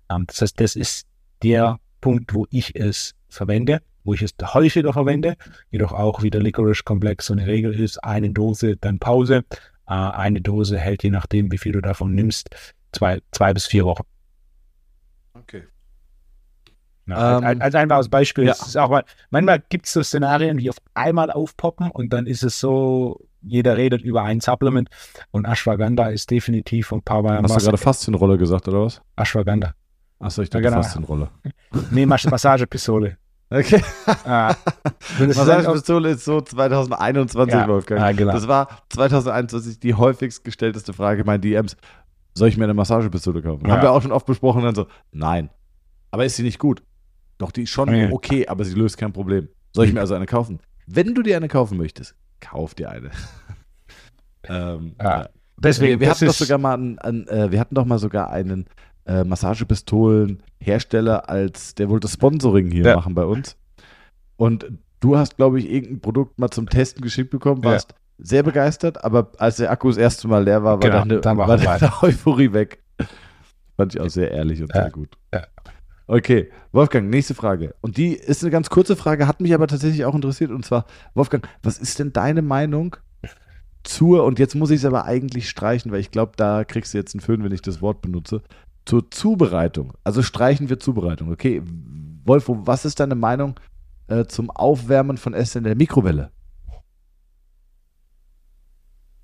Ähm, das heißt, das ist der Punkt, wo ich es verwende, wo ich es häufiger verwende, jedoch auch wie der Licorice-Komplex so eine Regel ist, eine Dose, dann Pause. Äh, eine Dose hält, je nachdem, wie viel du davon nimmst, zwei, zwei bis vier Wochen. Ja, Ähm, als, einfaches Beispiel. ja. Es ist auch mal, manchmal gibt es so Szenarien, die auf einmal aufpoppen und dann ist es so, jeder redet über ein Supplement und Ashwagandha ist definitiv von Power Hast du gerade Faszienrolle gesagt, oder was? Ashwagandha. Achso, ich dachte Ja, genau. Faszienrolle. Nee, Mas Massagepistole. Okay. ah, Massagepistole ist so 2021, Ja, Wolfgang. ah, genau. Das war 2021 die häufigst gestellteste Frage in meinen DMs. Soll ich mir eine Massagepistole kaufen? Ja. Haben wir auch schon oft besprochen und dann so, nein. Aber ist sie nicht gut? Doch, die ist schon Ja. okay, aber sie löst kein Problem. Soll ich mir also eine kaufen? Wenn du dir eine kaufen möchtest, kauf dir eine. ähm, Ja. ja. Deswegen, wir, wir hatten doch sogar mal einen, einen, äh, wir hatten doch mal sogar einen äh, Massagepistolen-Hersteller als, der wollte Sponsoring hier Ja. machen bei uns. Und du hast, glaube ich, irgendein Produkt mal zum Testen geschickt bekommen, Ja. warst sehr begeistert, aber als der Akku das erste Mal leer war, war Genau, deine, dann war deine Euphorie weg. Fand ich auch sehr ehrlich und Ja. sehr gut. Ja. Okay, Wolfgang, nächste Frage. Und die ist eine ganz kurze Frage, hat mich aber tatsächlich auch interessiert. Und zwar, Wolfgang, was ist denn deine Meinung zur, und jetzt muss ich es aber eigentlich streichen, weil ich glaube, da kriegst du jetzt einen Föhn, wenn ich das Wort benutze, zur Zubereitung. Also streichen wir Zubereitung. Okay, Wolf, was ist deine Meinung äh, zum Aufwärmen von Essen in der Mikrowelle?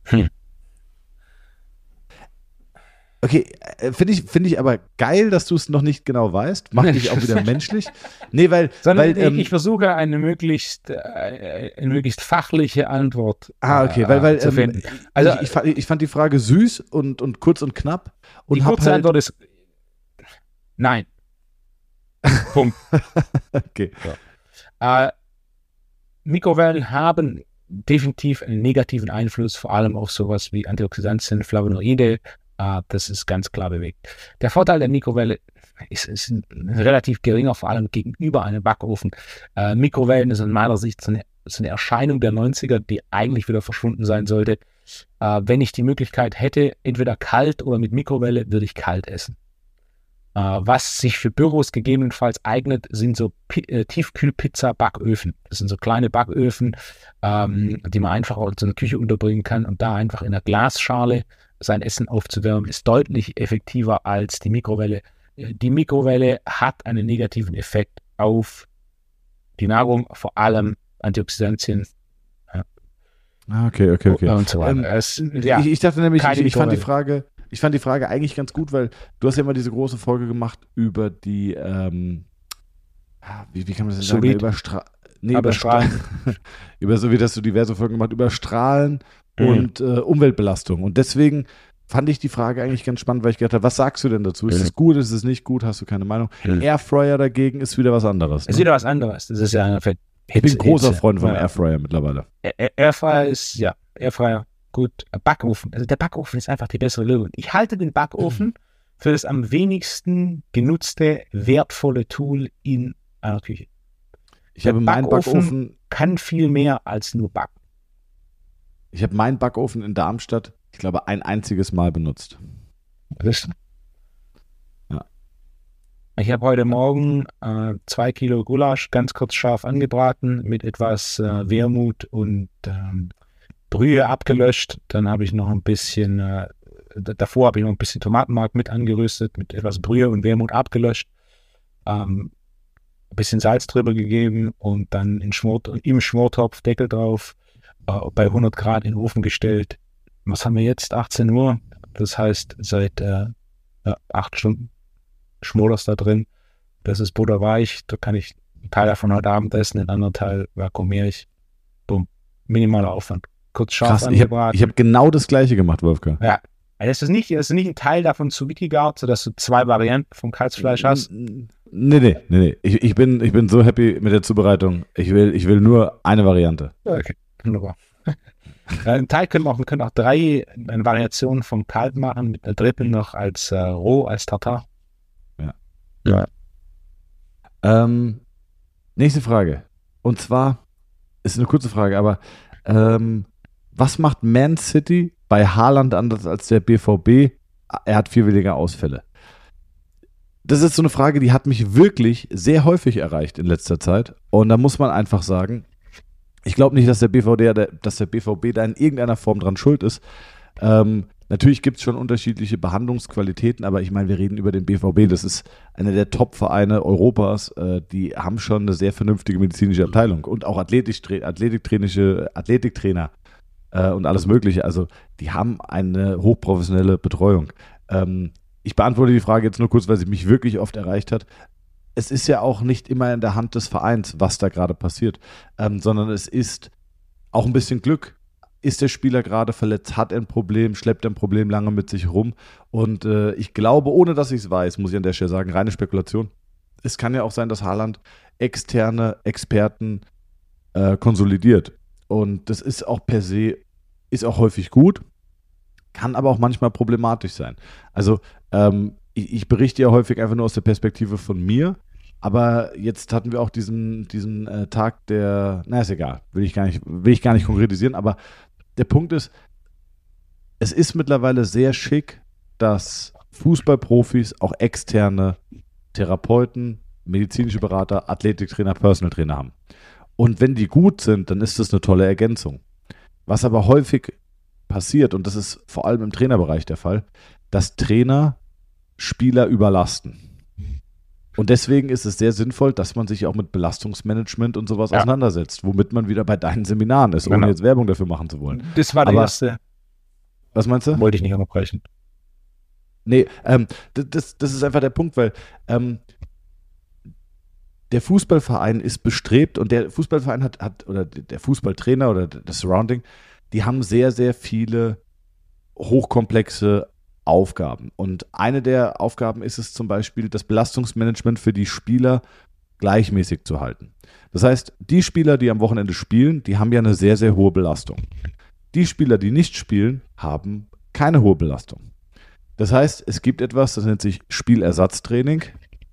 Hm. Okay, äh, finde ich, finde ich aber geil, dass du es noch nicht genau weißt. Macht dich auch wieder menschlich. Nee, weil, Sondern weil ich, ähm, ich versuche eine möglichst, äh, eine möglichst fachliche Antwort Ah, okay, äh, weil, weil zu ähm, finden. also ich, ich, fand, ich fand die Frage süß und, und kurz und knapp. Und Die kurze halt, Antwort ist nein. Punkt. Okay. Äh, Mikrowellen haben definitiv einen negativen Einfluss, vor allem auf sowas wie Antioxidantien, Flavonoide. Äh, das ist ganz klar bewegt. Der Vorteil der Mikrowelle ist, ist relativ geringer, vor allem gegenüber einem Backofen. Äh, Mikrowellen ist in meiner Sicht so eine, so eine Erscheinung der 90er, die eigentlich wieder verschwunden sein sollte. Äh, wenn ich die Möglichkeit hätte, entweder kalt oder mit Mikrowelle, würde ich kalt essen. Äh, was sich für Büros gegebenenfalls eignet, sind so äh, Tiefkühlpizza-Backöfen. Das sind so kleine Backöfen, ähm, die man einfach in so einer Küche unterbringen kann und da einfach in einer Glasschale sein Essen aufzuwärmen, ist deutlich effektiver als die Mikrowelle. Äh, Die Mikrowelle hat einen negativen Effekt auf die Nahrung, vor allem Antioxidantien Ah, okay, okay, okay. und so weiter. Ähm, es, ja, ich, ich dachte nämlich, ich, ich fand die. Frage, ich fand die Frage eigentlich ganz gut, weil du hast ja mal diese große Folge gemacht über die, ähm, ah, wie, wie kann man das denn sagen? Über Stra nee, über Strahlen. über so wie das du diverse Folgen gemacht, über Strahlen Mhm. und äh, Umweltbelastung. Und deswegen fand ich die Frage eigentlich ganz spannend, weil ich gedacht habe, was sagst du denn dazu? Ist Mhm. es gut, ist es nicht gut? Hast du keine Meinung? Mhm. Airfryer dagegen ist wieder was anderes. es ist Ne? wieder was anderes. Das ist ja eine Hitze, Ich bin großer Hitze. Freund vom Ja. Airfryer mittlerweile. Air- Airfryer ist, ja, Airfryer, gut. Backofen. Also der Backofen ist einfach die bessere Lösung. Ich halte den Backofen für das am wenigsten genutzte, wertvolle Tool in einer Küche. Ich Der habe meinen Backofen Backofen kann viel mehr als nur backen. Ich habe meinen Backofen in Darmstadt, ich glaube, ein einziges Mal benutzt. Ja. Ich habe heute Morgen äh, zwei Kilo Gulasch ganz kurz scharf angebraten mit etwas äh, Wermut und ähm, Brühe abgelöscht. Dann habe ich noch ein bisschen, äh, davor habe ich noch ein bisschen Tomatenmark mit angerüstet, mit etwas Brühe und Wermut abgelöscht. Ähm, ein bisschen Salz drüber gegeben und dann in Schmor, im Schmortopf Deckel drauf, bei 100 Grad in den Ofen gestellt. Was haben wir jetzt? 18 Uhr. Das heißt, seit äh, ja, acht Stunden schmort das da drin. Das ist butterweich. Da kann ich einen Teil davon heute Abend essen, den anderen Teil vakuumiere ich. Bumm. Minimaler Aufwand. Kurz scharf Krass, ich habe hab genau das gleiche gemacht, Wolfgang. Ja, es ist nicht, es ist nicht ein Teil davon zu Wikigard, sodass du zwei Varianten vom Kalbsfleisch hast. Nee, nee, nee, nee. Ich, ich, bin, ich bin so happy mit der Zubereitung. Ich will, ich will nur eine Variante. Okay, wunderbar. Ein Teil können wir auch, wir können auch drei eine Variation vom Kalb machen, mit einer dritten noch als äh, roh, als Tartar. Ja. Ja. Ähm, nächste Frage. Und zwar, ist eine kurze Frage, aber ähm, was macht Man City bei Haaland anders als der BVB? Er hat viel weniger Ausfälle. Das ist so eine Frage, die hat mich wirklich sehr häufig erreicht in letzter Zeit. Und da muss man einfach sagen, ich glaube nicht, dass der, BVD, dass der BVB da in irgendeiner Form dran schuld ist. Ähm, natürlich gibt es schon unterschiedliche Behandlungsqualitäten, aber ich meine, wir reden über den BVB. Das ist einer der Top-Vereine Europas. Äh, die haben schon eine sehr vernünftige medizinische Abteilung und auch Athletiktrainische, Athletiktrainer äh, und alles Mögliche. Also die haben eine hochprofessionelle Betreuung. Ähm, ich beantworte die Frage jetzt nur kurz, weil sie mich wirklich oft erreicht hat. Es ist ja auch nicht immer in der Hand des Vereins, was da gerade passiert, ähm, sondern es ist auch ein bisschen Glück. Ist der Spieler gerade verletzt, hat ein Problem, schleppt ein Problem lange mit sich rum. Und äh, ich glaube, ohne dass ich es weiß, muss ich an der Stelle sagen, reine Spekulation. Es kann ja auch sein, dass Haaland externe Experten äh, konsolidiert. Und das ist auch per se ist auch häufig gut, kann aber auch manchmal problematisch sein. Also ähm, ich, berichte ja häufig einfach nur aus der Perspektive von mir, aber jetzt hatten wir auch diesen, diesen äh, Tag der, na ist egal, will ich gar nicht, will ich gar nicht konkretisieren, aber der Punkt ist, es ist mittlerweile sehr schick, dass Fußballprofis auch externe Therapeuten, medizinische Berater, Athletiktrainer, Personal Trainer haben. Und wenn die gut sind, dann ist das eine tolle Ergänzung. Was aber häufig passiert, und das ist vor allem im Trainerbereich der Fall, dass Trainer Spieler überlasten. Und deswegen ist es sehr sinnvoll, dass man sich auch mit Belastungsmanagement und sowas ja. auseinandersetzt, womit man wieder bei deinen Seminaren ist, ohne genau. jetzt Werbung dafür machen zu wollen. Das war der erste. Was meinst du? Wollte ich nicht unterbrechen. Nee, ähm, das, das ist einfach der Punkt, weil ähm, der Fußballverein ist bestrebt und der Fußballverein hat, hat oder der Fußballtrainer oder das Surrounding, die haben sehr, sehr viele hochkomplexe Aufgaben. Und eine der Aufgaben ist es zum Beispiel, das Belastungsmanagement für die Spieler gleichmäßig zu halten. Das heißt, die Spieler, die am Wochenende spielen, die haben ja eine sehr, sehr hohe Belastung. Die Spieler, die nicht spielen, haben keine hohe Belastung. Das heißt, es gibt etwas, das nennt sich Spielersatztraining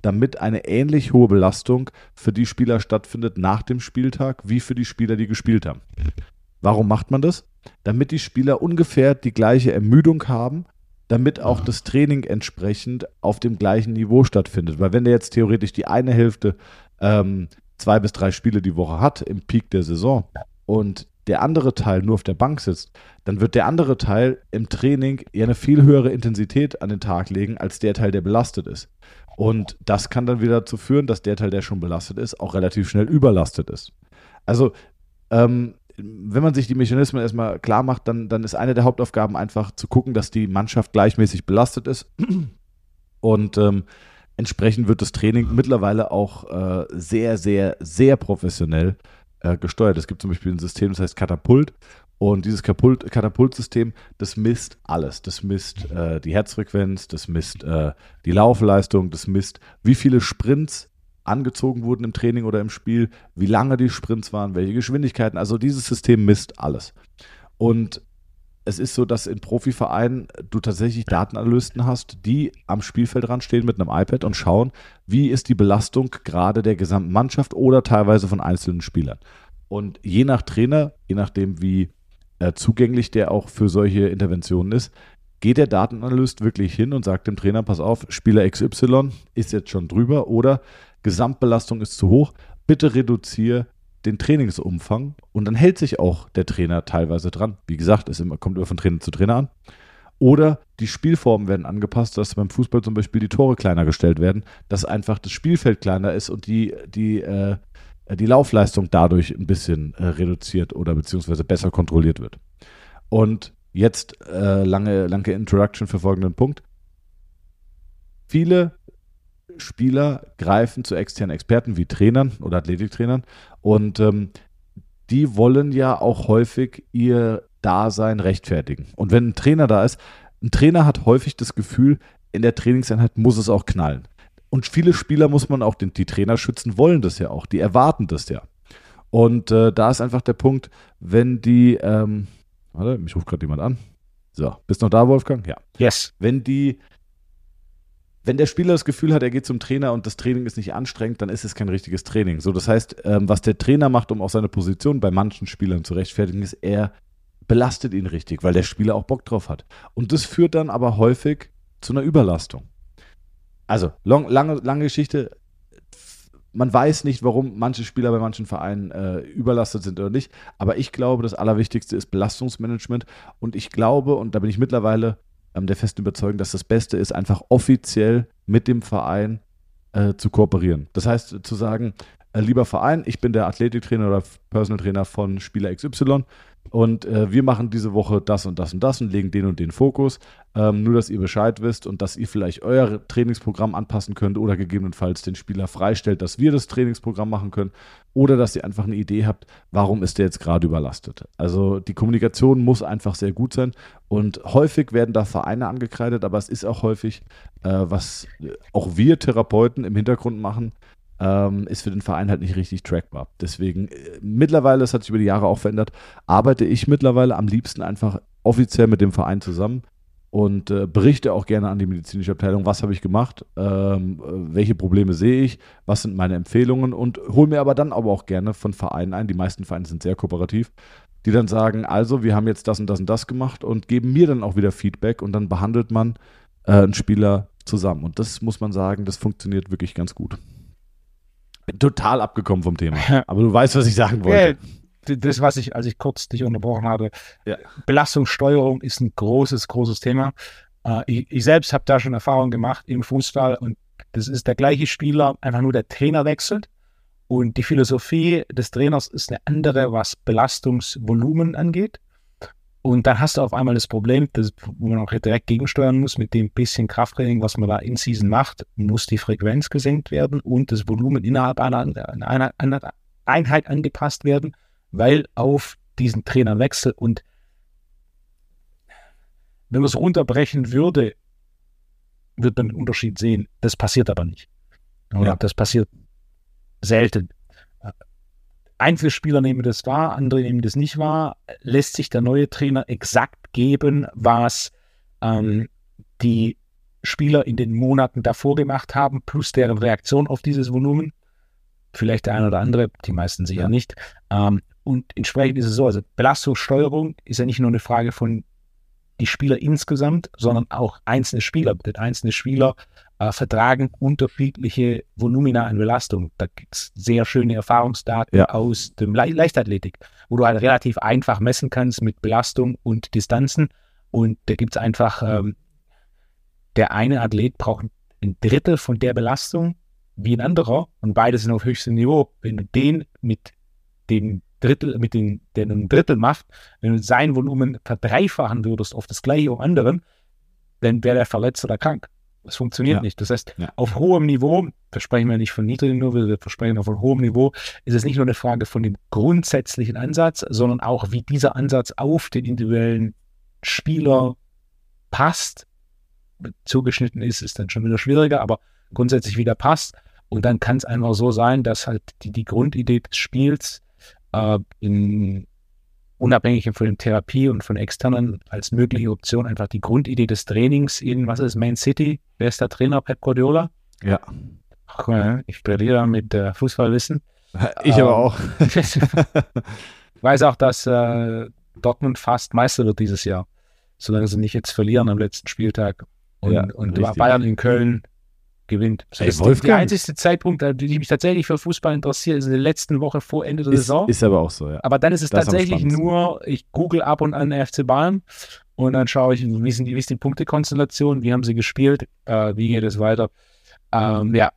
damit eine ähnlich hohe Belastung für die Spieler stattfindet nach dem Spieltag wie für die Spieler, die gespielt haben. Warum macht man das? Damit die Spieler ungefähr die gleiche Ermüdung haben, damit auch das Training entsprechend auf dem gleichen Niveau stattfindet. Weil wenn der jetzt theoretisch die eine Hälfte ähm, zwei bis drei Spiele die Woche hat im Peak der Saison und der andere Teil nur auf der Bank sitzt, dann wird der andere Teil im Training ja eine viel höhere Intensität an den Tag legen als der Teil, der belastet ist. Und das kann dann wieder dazu führen, dass der Teil, der schon belastet ist, auch relativ schnell überlastet ist. Also, ähm, wenn man sich die Mechanismen erstmal klar macht, dann, dann ist eine der Hauptaufgaben einfach zu gucken, dass die Mannschaft gleichmäßig belastet ist. Und ähm, entsprechend wird das Training mittlerweile auch äh, sehr, sehr, sehr professionell äh, gesteuert. Es gibt zum Beispiel ein System, das heißt Katapult. Und dieses Katapult, Katapultsystem, das misst alles. Das misst äh, die Herzfrequenz, das misst äh, die Laufleistung, das misst, wie viele Sprints angezogen wurden im Training oder im Spiel, wie lange die Sprints waren, welche Geschwindigkeiten. Also dieses System misst alles. Und es ist so, dass in Profivereinen du tatsächlich Datenanalysten hast, die am Spielfeld dran stehen mit einem iPad und schauen, wie ist die Belastung gerade der gesamten Mannschaft oder teilweise von einzelnen Spielern. Und je nach Trainer, je nachdem, wie äh, zugänglich der auch für solche Interventionen ist, geht der Datenanalyst wirklich hin und sagt dem Trainer, pass auf, Spieler XY ist jetzt schon drüber oder Gesamtbelastung ist zu hoch, bitte reduziere den Trainingsumfang und dann hält sich auch der Trainer teilweise dran. Wie gesagt, es kommt immer von Trainer zu Trainer an. Oder die Spielformen werden angepasst, dass beim Fußball zum Beispiel die Tore kleiner gestellt werden, dass einfach das Spielfeld kleiner ist und die, die, äh, die Laufleistung dadurch ein bisschen äh, reduziert oder beziehungsweise besser kontrolliert wird. Und jetzt äh, lange, lange Introduction für folgenden Punkt. Viele Spieler greifen zu externen Experten wie Trainern oder Athletiktrainern und ähm, die wollen ja auch häufig ihr Dasein rechtfertigen. Und wenn ein Trainer da ist, ein Trainer hat häufig das Gefühl, in der Trainingseinheit muss es auch knallen. Und viele Spieler muss man auch, den, die Trainer schützen wollen das ja auch, die erwarten das ja. Und äh, da ist einfach der Punkt, wenn die, ähm, warte, mich ruft gerade jemand an. So, bist noch da, Wolfgang? Ja. Yes. Wenn die wenn der Spieler das Gefühl hat, er geht zum Trainer und das Training ist nicht anstrengend, dann ist es kein richtiges Training. So, das heißt, ähm, was der Trainer macht, um auch seine Position bei manchen Spielern zu rechtfertigen, ist, er belastet ihn richtig, weil der Spieler auch Bock drauf hat. Und das führt dann aber häufig zu einer Überlastung. Also, long, lange, lange Geschichte. Man weiß nicht, warum manche Spieler bei manchen Vereinen äh, überlastet sind oder nicht. Aber ich glaube, das Allerwichtigste ist Belastungsmanagement. Und ich glaube, und da bin ich mittlerweile ähm, der festen Überzeugung, dass das Beste ist, einfach offiziell mit dem Verein äh, zu kooperieren. Das heißt, zu sagen, äh, lieber Verein, ich bin der Athletiktrainer oder Personal Trainer von Spieler XY und äh, wir machen diese Woche das und das und das und legen den und den Fokus. Ähm, nur, dass ihr Bescheid wisst und dass ihr vielleicht euer Trainingsprogramm anpassen könnt oder gegebenenfalls den Spieler freistellt, dass wir das Trainingsprogramm machen können oder dass ihr einfach eine Idee habt, warum ist der jetzt gerade überlastet. Also die Kommunikation muss einfach sehr gut sein und häufig werden da Vereine angekreidet, aber es ist auch häufig, äh, was auch wir Therapeuten im Hintergrund machen, ähm, ist für den Verein halt nicht richtig trackbar. Deswegen, äh, mittlerweile, das hat sich über die Jahre auch verändert, arbeite ich mittlerweile am liebsten einfach offiziell mit dem Verein zusammen und äh, berichte auch gerne an die medizinische Abteilung, was habe ich gemacht, ähm, äh, welche Probleme sehe ich, was sind meine Empfehlungen und hole mir aber dann aber auch gerne von Vereinen ein, die meisten Vereine sind sehr kooperativ, die dann sagen, also wir haben jetzt das und das und das gemacht und geben mir dann auch wieder Feedback und dann behandelt man äh, einen Spieler zusammen. Und das muss man sagen, das funktioniert wirklich ganz gut. Total abgekommen vom Thema. Aber du weißt, was ich sagen wollte. Das, was ich, als ich kurz dich unterbrochen habe, ja. Belastungssteuerung ist ein großes, großes Thema. Äh, ich, ich, selbst habe da schon Erfahrung gemacht im Fußball und das ist der gleiche Spieler, einfach nur der Trainer wechselt. Und die Philosophie des Trainers ist eine andere, was Belastungsvolumen angeht. Und dann hast du auf einmal das Problem, dass, wo man auch direkt gegensteuern muss, mit dem bisschen Krafttraining, was man da in Season macht, muss die Frequenz gesenkt werden und das Volumen innerhalb einer, einer, einer Einheit angepasst werden, weil auf diesen Trainerwechsel und wenn man es runterbrechen würde, wird man einen Unterschied sehen. Das passiert aber nicht. Oder ja. das passiert selten. Einzelspieler nehmen das wahr, andere nehmen das nicht wahr. Lässt sich der neue Trainer exakt geben, was ähm, die Spieler in den Monaten davor gemacht haben, plus deren Reaktion auf dieses Volumen? Vielleicht der eine oder andere, die meisten sicher ja. nicht. Ähm, und entsprechend ist es so, also Belastungssteuerung ist ja nicht nur eine Frage von die Spieler insgesamt, sondern auch einzelne Spieler. Denn einzelne Spieler äh, vertragen unterschiedliche Volumina an Belastung. Da gibt es sehr schöne Erfahrungsdaten ja. aus dem Le Leichtathletik, wo du halt relativ einfach messen kannst mit Belastung und Distanzen. Und da gibt es einfach, ähm, der eine Athlet braucht ein Drittel von der Belastung wie ein anderer und beide sind auf höchstem Niveau. Wenn du den mit dem Drittel, mit dem, der ein Drittel macht, wenn du sein Volumen verdreifachen würdest auf das gleiche um anderen, dann wäre er verletzt oder krank. Das funktioniert ja. nicht. Das heißt, ja. auf hohem Niveau, versprechen wir nicht von niedrigem Niveau, wir versprechen auf hohem Niveau, ist es nicht nur eine Frage von dem grundsätzlichen Ansatz, sondern auch, wie dieser Ansatz auf den individuellen Spieler passt. Zugeschnitten ist, ist dann schon wieder schwieriger, aber grundsätzlich wieder passt. Und dann kann es einfach so sein, dass halt die, die Grundidee des Spiels äh, in unabhängig von der Therapie und von externen als mögliche Option einfach die Grundidee des Trainings in, was ist Man City? Wer ist der Trainer? Pep Guardiola? Ja. Ich brilliere mit äh, Fußballwissen. Ich aber Ähm, auch. ich weiß auch, dass äh, Dortmund fast Meister wird dieses Jahr, solange sie nicht jetzt verlieren am letzten Spieltag. Und, Ja, und. Bayern in Köln gewinnt. Das ist Wolfgang. der einzige Zeitpunkt, der die mich tatsächlich für Fußball interessiert, ist in der letzten Woche vor Ende der Ist, Saison. ist aber auch so, ja. Aber dann ist es Das tatsächlich nur, ich google ab und an FC Bayern und dann schaue ich, wie, sind die, wie ist die Punktekonstellation, wie haben sie gespielt, äh, wie geht es weiter. Ähm, ja,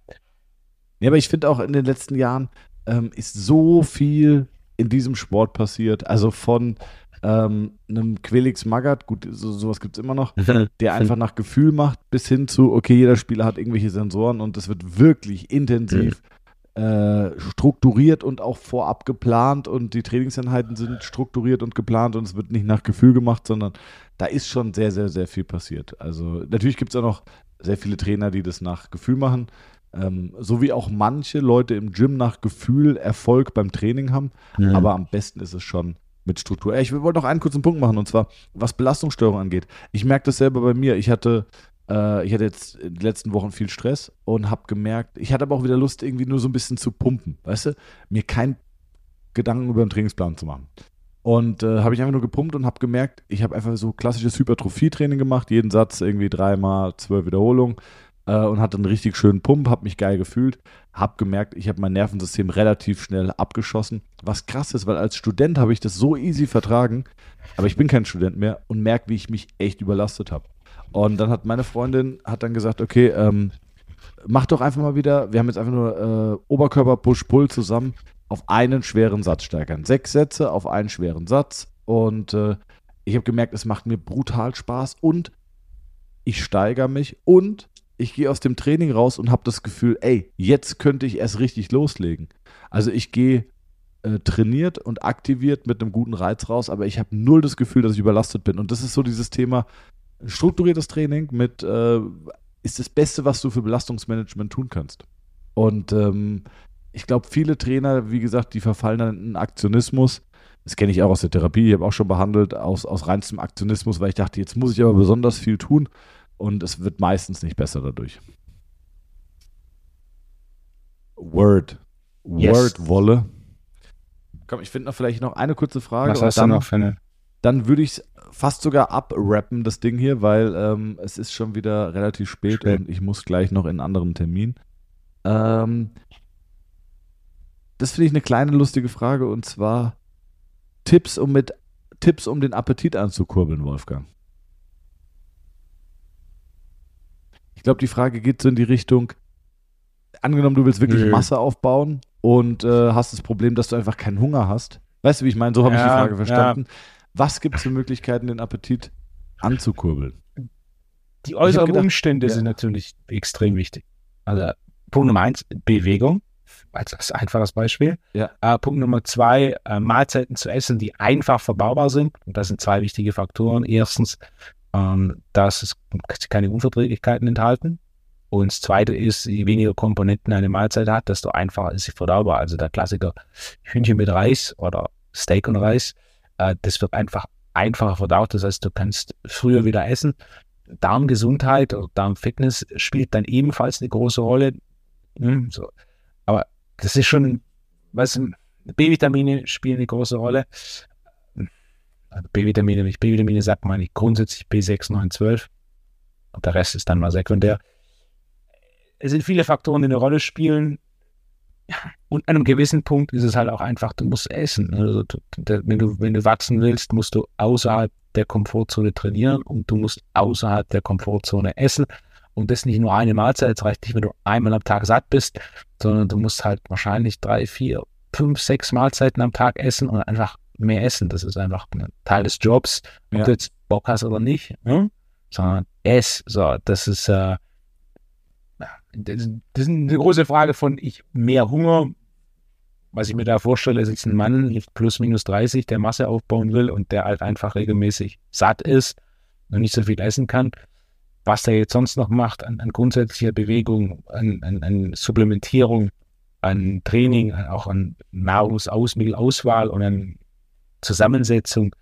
Ja, aber ich finde auch in den letzten Jahren ähm, ist so viel in diesem Sport passiert. Also von ähm, einem Quelix Magath, gut, so, sowas gibt es immer noch, der einfach nach Gefühl macht, bis hin zu, okay, jeder Spieler hat irgendwelche Sensoren und es wird wirklich intensiv äh, strukturiert und auch vorab geplant und die Trainingseinheiten sind strukturiert und geplant und es wird nicht nach Gefühl gemacht, sondern da ist schon sehr, sehr, sehr viel passiert. Also natürlich gibt es auch noch sehr viele Trainer, die das nach Gefühl machen, ähm, so wie auch manche Leute im Gym nach Gefühl Erfolg beim Training haben, aber am besten ist es schon mit Struktur. Ich wollte noch einen kurzen Punkt machen und zwar, was Belastungssteuerung angeht. Ich merke das selber bei mir. Ich hatte, äh, ich hatte jetzt in den letzten Wochen viel Stress und habe gemerkt, ich hatte aber auch wieder Lust, irgendwie nur so ein bisschen zu pumpen. Weißt du, mir keinen Gedanken über den Trainingsplan zu machen. Und äh, habe ich einfach nur gepumpt und habe gemerkt, ich habe einfach so klassisches Hypertrophie-Training gemacht, jeden Satz irgendwie dreimal zwölf Wiederholungen äh, und hatte einen richtig schönen Pump, habe mich geil gefühlt, habe gemerkt, ich habe mein Nervensystem relativ schnell abgeschossen. Was krass ist, weil als Student habe ich das so easy vertragen, aber ich bin kein Student mehr und merke, wie ich mich echt überlastet habe. Und dann hat meine Freundin hat dann gesagt, okay, ähm, mach doch einfach mal wieder, wir haben jetzt einfach nur äh, Oberkörper, Push, Pull zusammen auf einen schweren Satz steigern. Sechs Sätze auf einen schweren Satz und äh, ich habe gemerkt, es macht mir brutal Spaß und ich steigere mich und ich gehe aus dem Training raus und habe das Gefühl, ey, jetzt könnte ich erst richtig loslegen. Also ich gehe äh, trainiert und aktiviert mit einem guten Reiz raus, aber ich habe null das Gefühl, dass ich überlastet bin. Und das ist so dieses Thema strukturiertes Training mit äh, ist das Beste, was du für Belastungsmanagement tun kannst. Und ähm, ich glaube, viele Trainer, wie gesagt, die verfallen dann in Aktionismus. Das kenne ich auch aus der Therapie. Ich habe auch schon behandelt aus, aus reinstem Aktionismus, weil ich dachte, jetzt muss ich aber besonders viel tun. Und es wird meistens nicht besser dadurch. Word. Yes. Word Wolle. Komm, ich finde noch vielleicht noch eine kurze Frage. was hast du dann, noch für eine? dann würde ich es fast sogar abrappen, das Ding hier, weil ähm, es ist schon wieder relativ spät, Spät. und ich muss gleich noch in einen anderen Termin. Ähm, das finde ich eine kleine lustige Frage und zwar Tipps, um mit Tipps, um den Appetit anzukurbeln, Wolfgang. Glaube, die Frage geht so in die Richtung, angenommen, du willst wirklich Nö. Masse aufbauen und äh, hast das Problem, dass du einfach keinen Hunger hast. Weißt du, wie ich meine? So habe ich die Ja, Frage ja. verstanden. Was gibt es für Möglichkeiten, den Appetit anzukurbeln? Die äußeren gedacht, Umstände ja. sind natürlich extrem wichtig. Also Punkt Nummer eins, Bewegung, als einfaches Beispiel. Ja. Äh, Punkt Nummer zwei, äh, Mahlzeiten zu essen, die einfach verbaubar sind. Und das sind zwei wichtige Faktoren. Erstens, ähm, dass es keine Unverträglichkeiten enthalten. Und das zweite ist, je weniger Komponenten eine Mahlzeit hat, desto einfacher ist sie verdaubar. Also der Klassiker Hühnchen mit Reis oder Steak und Reis, äh, das wird einfach einfacher verdaut. Das heißt, du kannst früher wieder essen. Darmgesundheit oder Darmfitness spielt dann ebenfalls eine große Rolle. Hm, so. Aber das ist schon, was B-Vitamine spielen eine große Rolle. Also B-Vitamine, ich B-Vitamine sage, meine ich grundsätzlich B6, 9, 12. Und der Rest ist dann mal sekundär. Es sind viele Faktoren, die eine Rolle spielen. Und an einem gewissen Punkt ist es halt auch einfach, du musst essen. Also, wenn, du, wenn du wachsen willst, musst du außerhalb der Komfortzone trainieren und du musst außerhalb der Komfortzone essen. Und das nicht nur eine Mahlzeit, es reicht nicht, wenn du einmal am Tag satt bist, sondern du musst halt wahrscheinlich drei, vier, fünf, sechs Mahlzeiten am Tag essen und einfach mehr essen. Das ist einfach ein Teil des Jobs, ob Ja. du jetzt Bock hast oder nicht, hm? sondern ess. So, das ist, äh, das, ist eine große Frage von ich mehr Hunger. Was ich mir da vorstelle, ist jetzt ein Mann plus minus 30, der Masse aufbauen will und der halt einfach regelmäßig satt ist und nicht so viel essen kann. Was der jetzt sonst noch macht an, an grundsätzlicher Bewegung, an, an, an Supplementierung, an Training, auch an Nahrungsausmittelauswahl und an Zusammensetzung.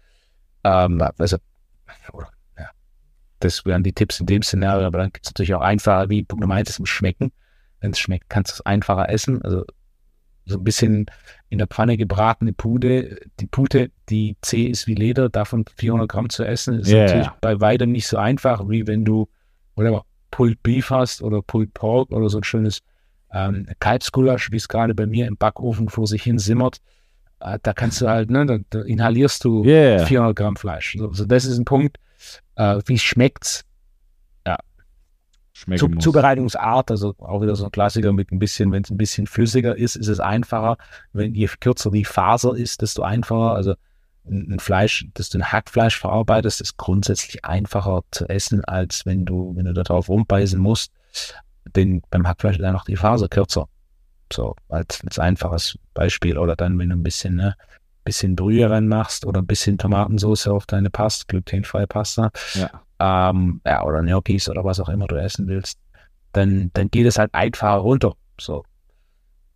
Ähm, also, oder, ja, das wären die Tipps in dem Szenario, aber dann gibt es natürlich auch einfacher, wie Punkt Nummer eins ist im Schmecken. wenn es schmeckt, kannst du es einfacher essen. Also so ein bisschen in der Pfanne gebratene Pute. Die Pute, die zäh ist wie Leder, davon 400 Gramm zu essen, ist Yeah. natürlich bei weitem nicht so einfach, wie wenn du oder Pulled Beef hast oder Pulled Pork oder so ein schönes ähm, Kalbsgulasch, wie es gerade bei mir im Backofen vor sich hin simmert. Äh, da kannst du halt, ne, da, da inhalierst du Yeah. 400 Gramm Fleisch. So, so das ist ein Punkt. Äh, wie schmeckt's? Schmecken Zu. Zubereitungsart, also auch wieder so ein Klassiker mit ein bisschen, wenn es ein bisschen flüssiger ist, ist es einfacher. Wenn je kürzer die Faser ist, desto einfacher. Also ein, Fleisch, das du ein Hackfleisch verarbeitest, ist grundsätzlich einfacher zu essen, als wenn du, wenn du darauf rumbeißen musst. Denn beim Hackfleisch ist einfach die Faser kürzer. So, als, als einfaches Beispiel. Oder dann, wenn du ein bisschen, ne, bisschen Brühe reinmachst oder ein bisschen Tomatensauce auf deine Pasta, glutenfreie Pasta, Ja. ähm, ja, oder Gnocchis oder was auch immer du essen willst, dann, dann geht es halt einfacher runter. So.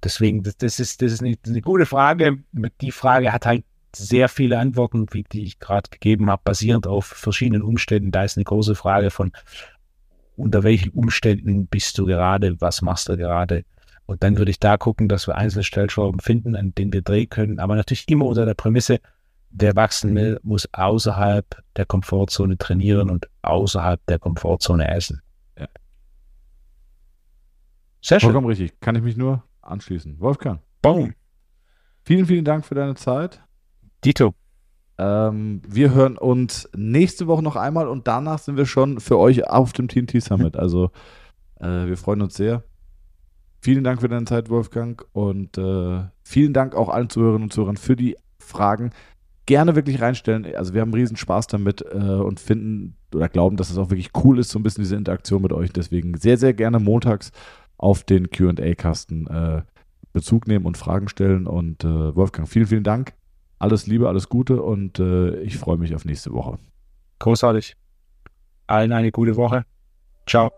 Deswegen, das, das ist, das ist eine, eine gute Frage. Die Frage hat halt sehr viele Antworten, wie die ich gerade gegeben habe, basierend auf verschiedenen Umständen. Da ist eine große Frage von, unter welchen Umständen bist du gerade, was machst du gerade? Und dann würde ich da gucken, dass wir einzelne Stellschrauben finden, an denen wir drehen können, aber natürlich immer unter der Prämisse, wer wachsen will, muss außerhalb der Komfortzone trainieren und außerhalb der Komfortzone essen. Ja. Sehr schön. Vollkommen richtig. Kann ich mich nur anschließen. Wolfgang, Boom. vielen, vielen Dank für deine Zeit. Dito. Ähm, wir hören uns nächste Woche noch einmal und danach sind wir schon für euch auf dem TNT Summit. Also äh, wir freuen uns sehr. Vielen Dank für deine Zeit, Wolfgang. Und äh, vielen Dank auch allen Zuhörerinnen und Zuhörern für die Fragen. Gerne wirklich reinstellen. Also wir haben riesen Spaß damit äh, und finden oder glauben, dass es auch wirklich cool ist, so ein bisschen diese Interaktion mit euch. Deswegen sehr, sehr gerne montags auf den QA-Kasten äh, Bezug nehmen und Fragen stellen. Und äh, Wolfgang, vielen, vielen Dank. Alles Liebe, alles Gute und äh, ich freue mich auf nächste Woche. Großartig. Allen eine gute Woche. Ciao.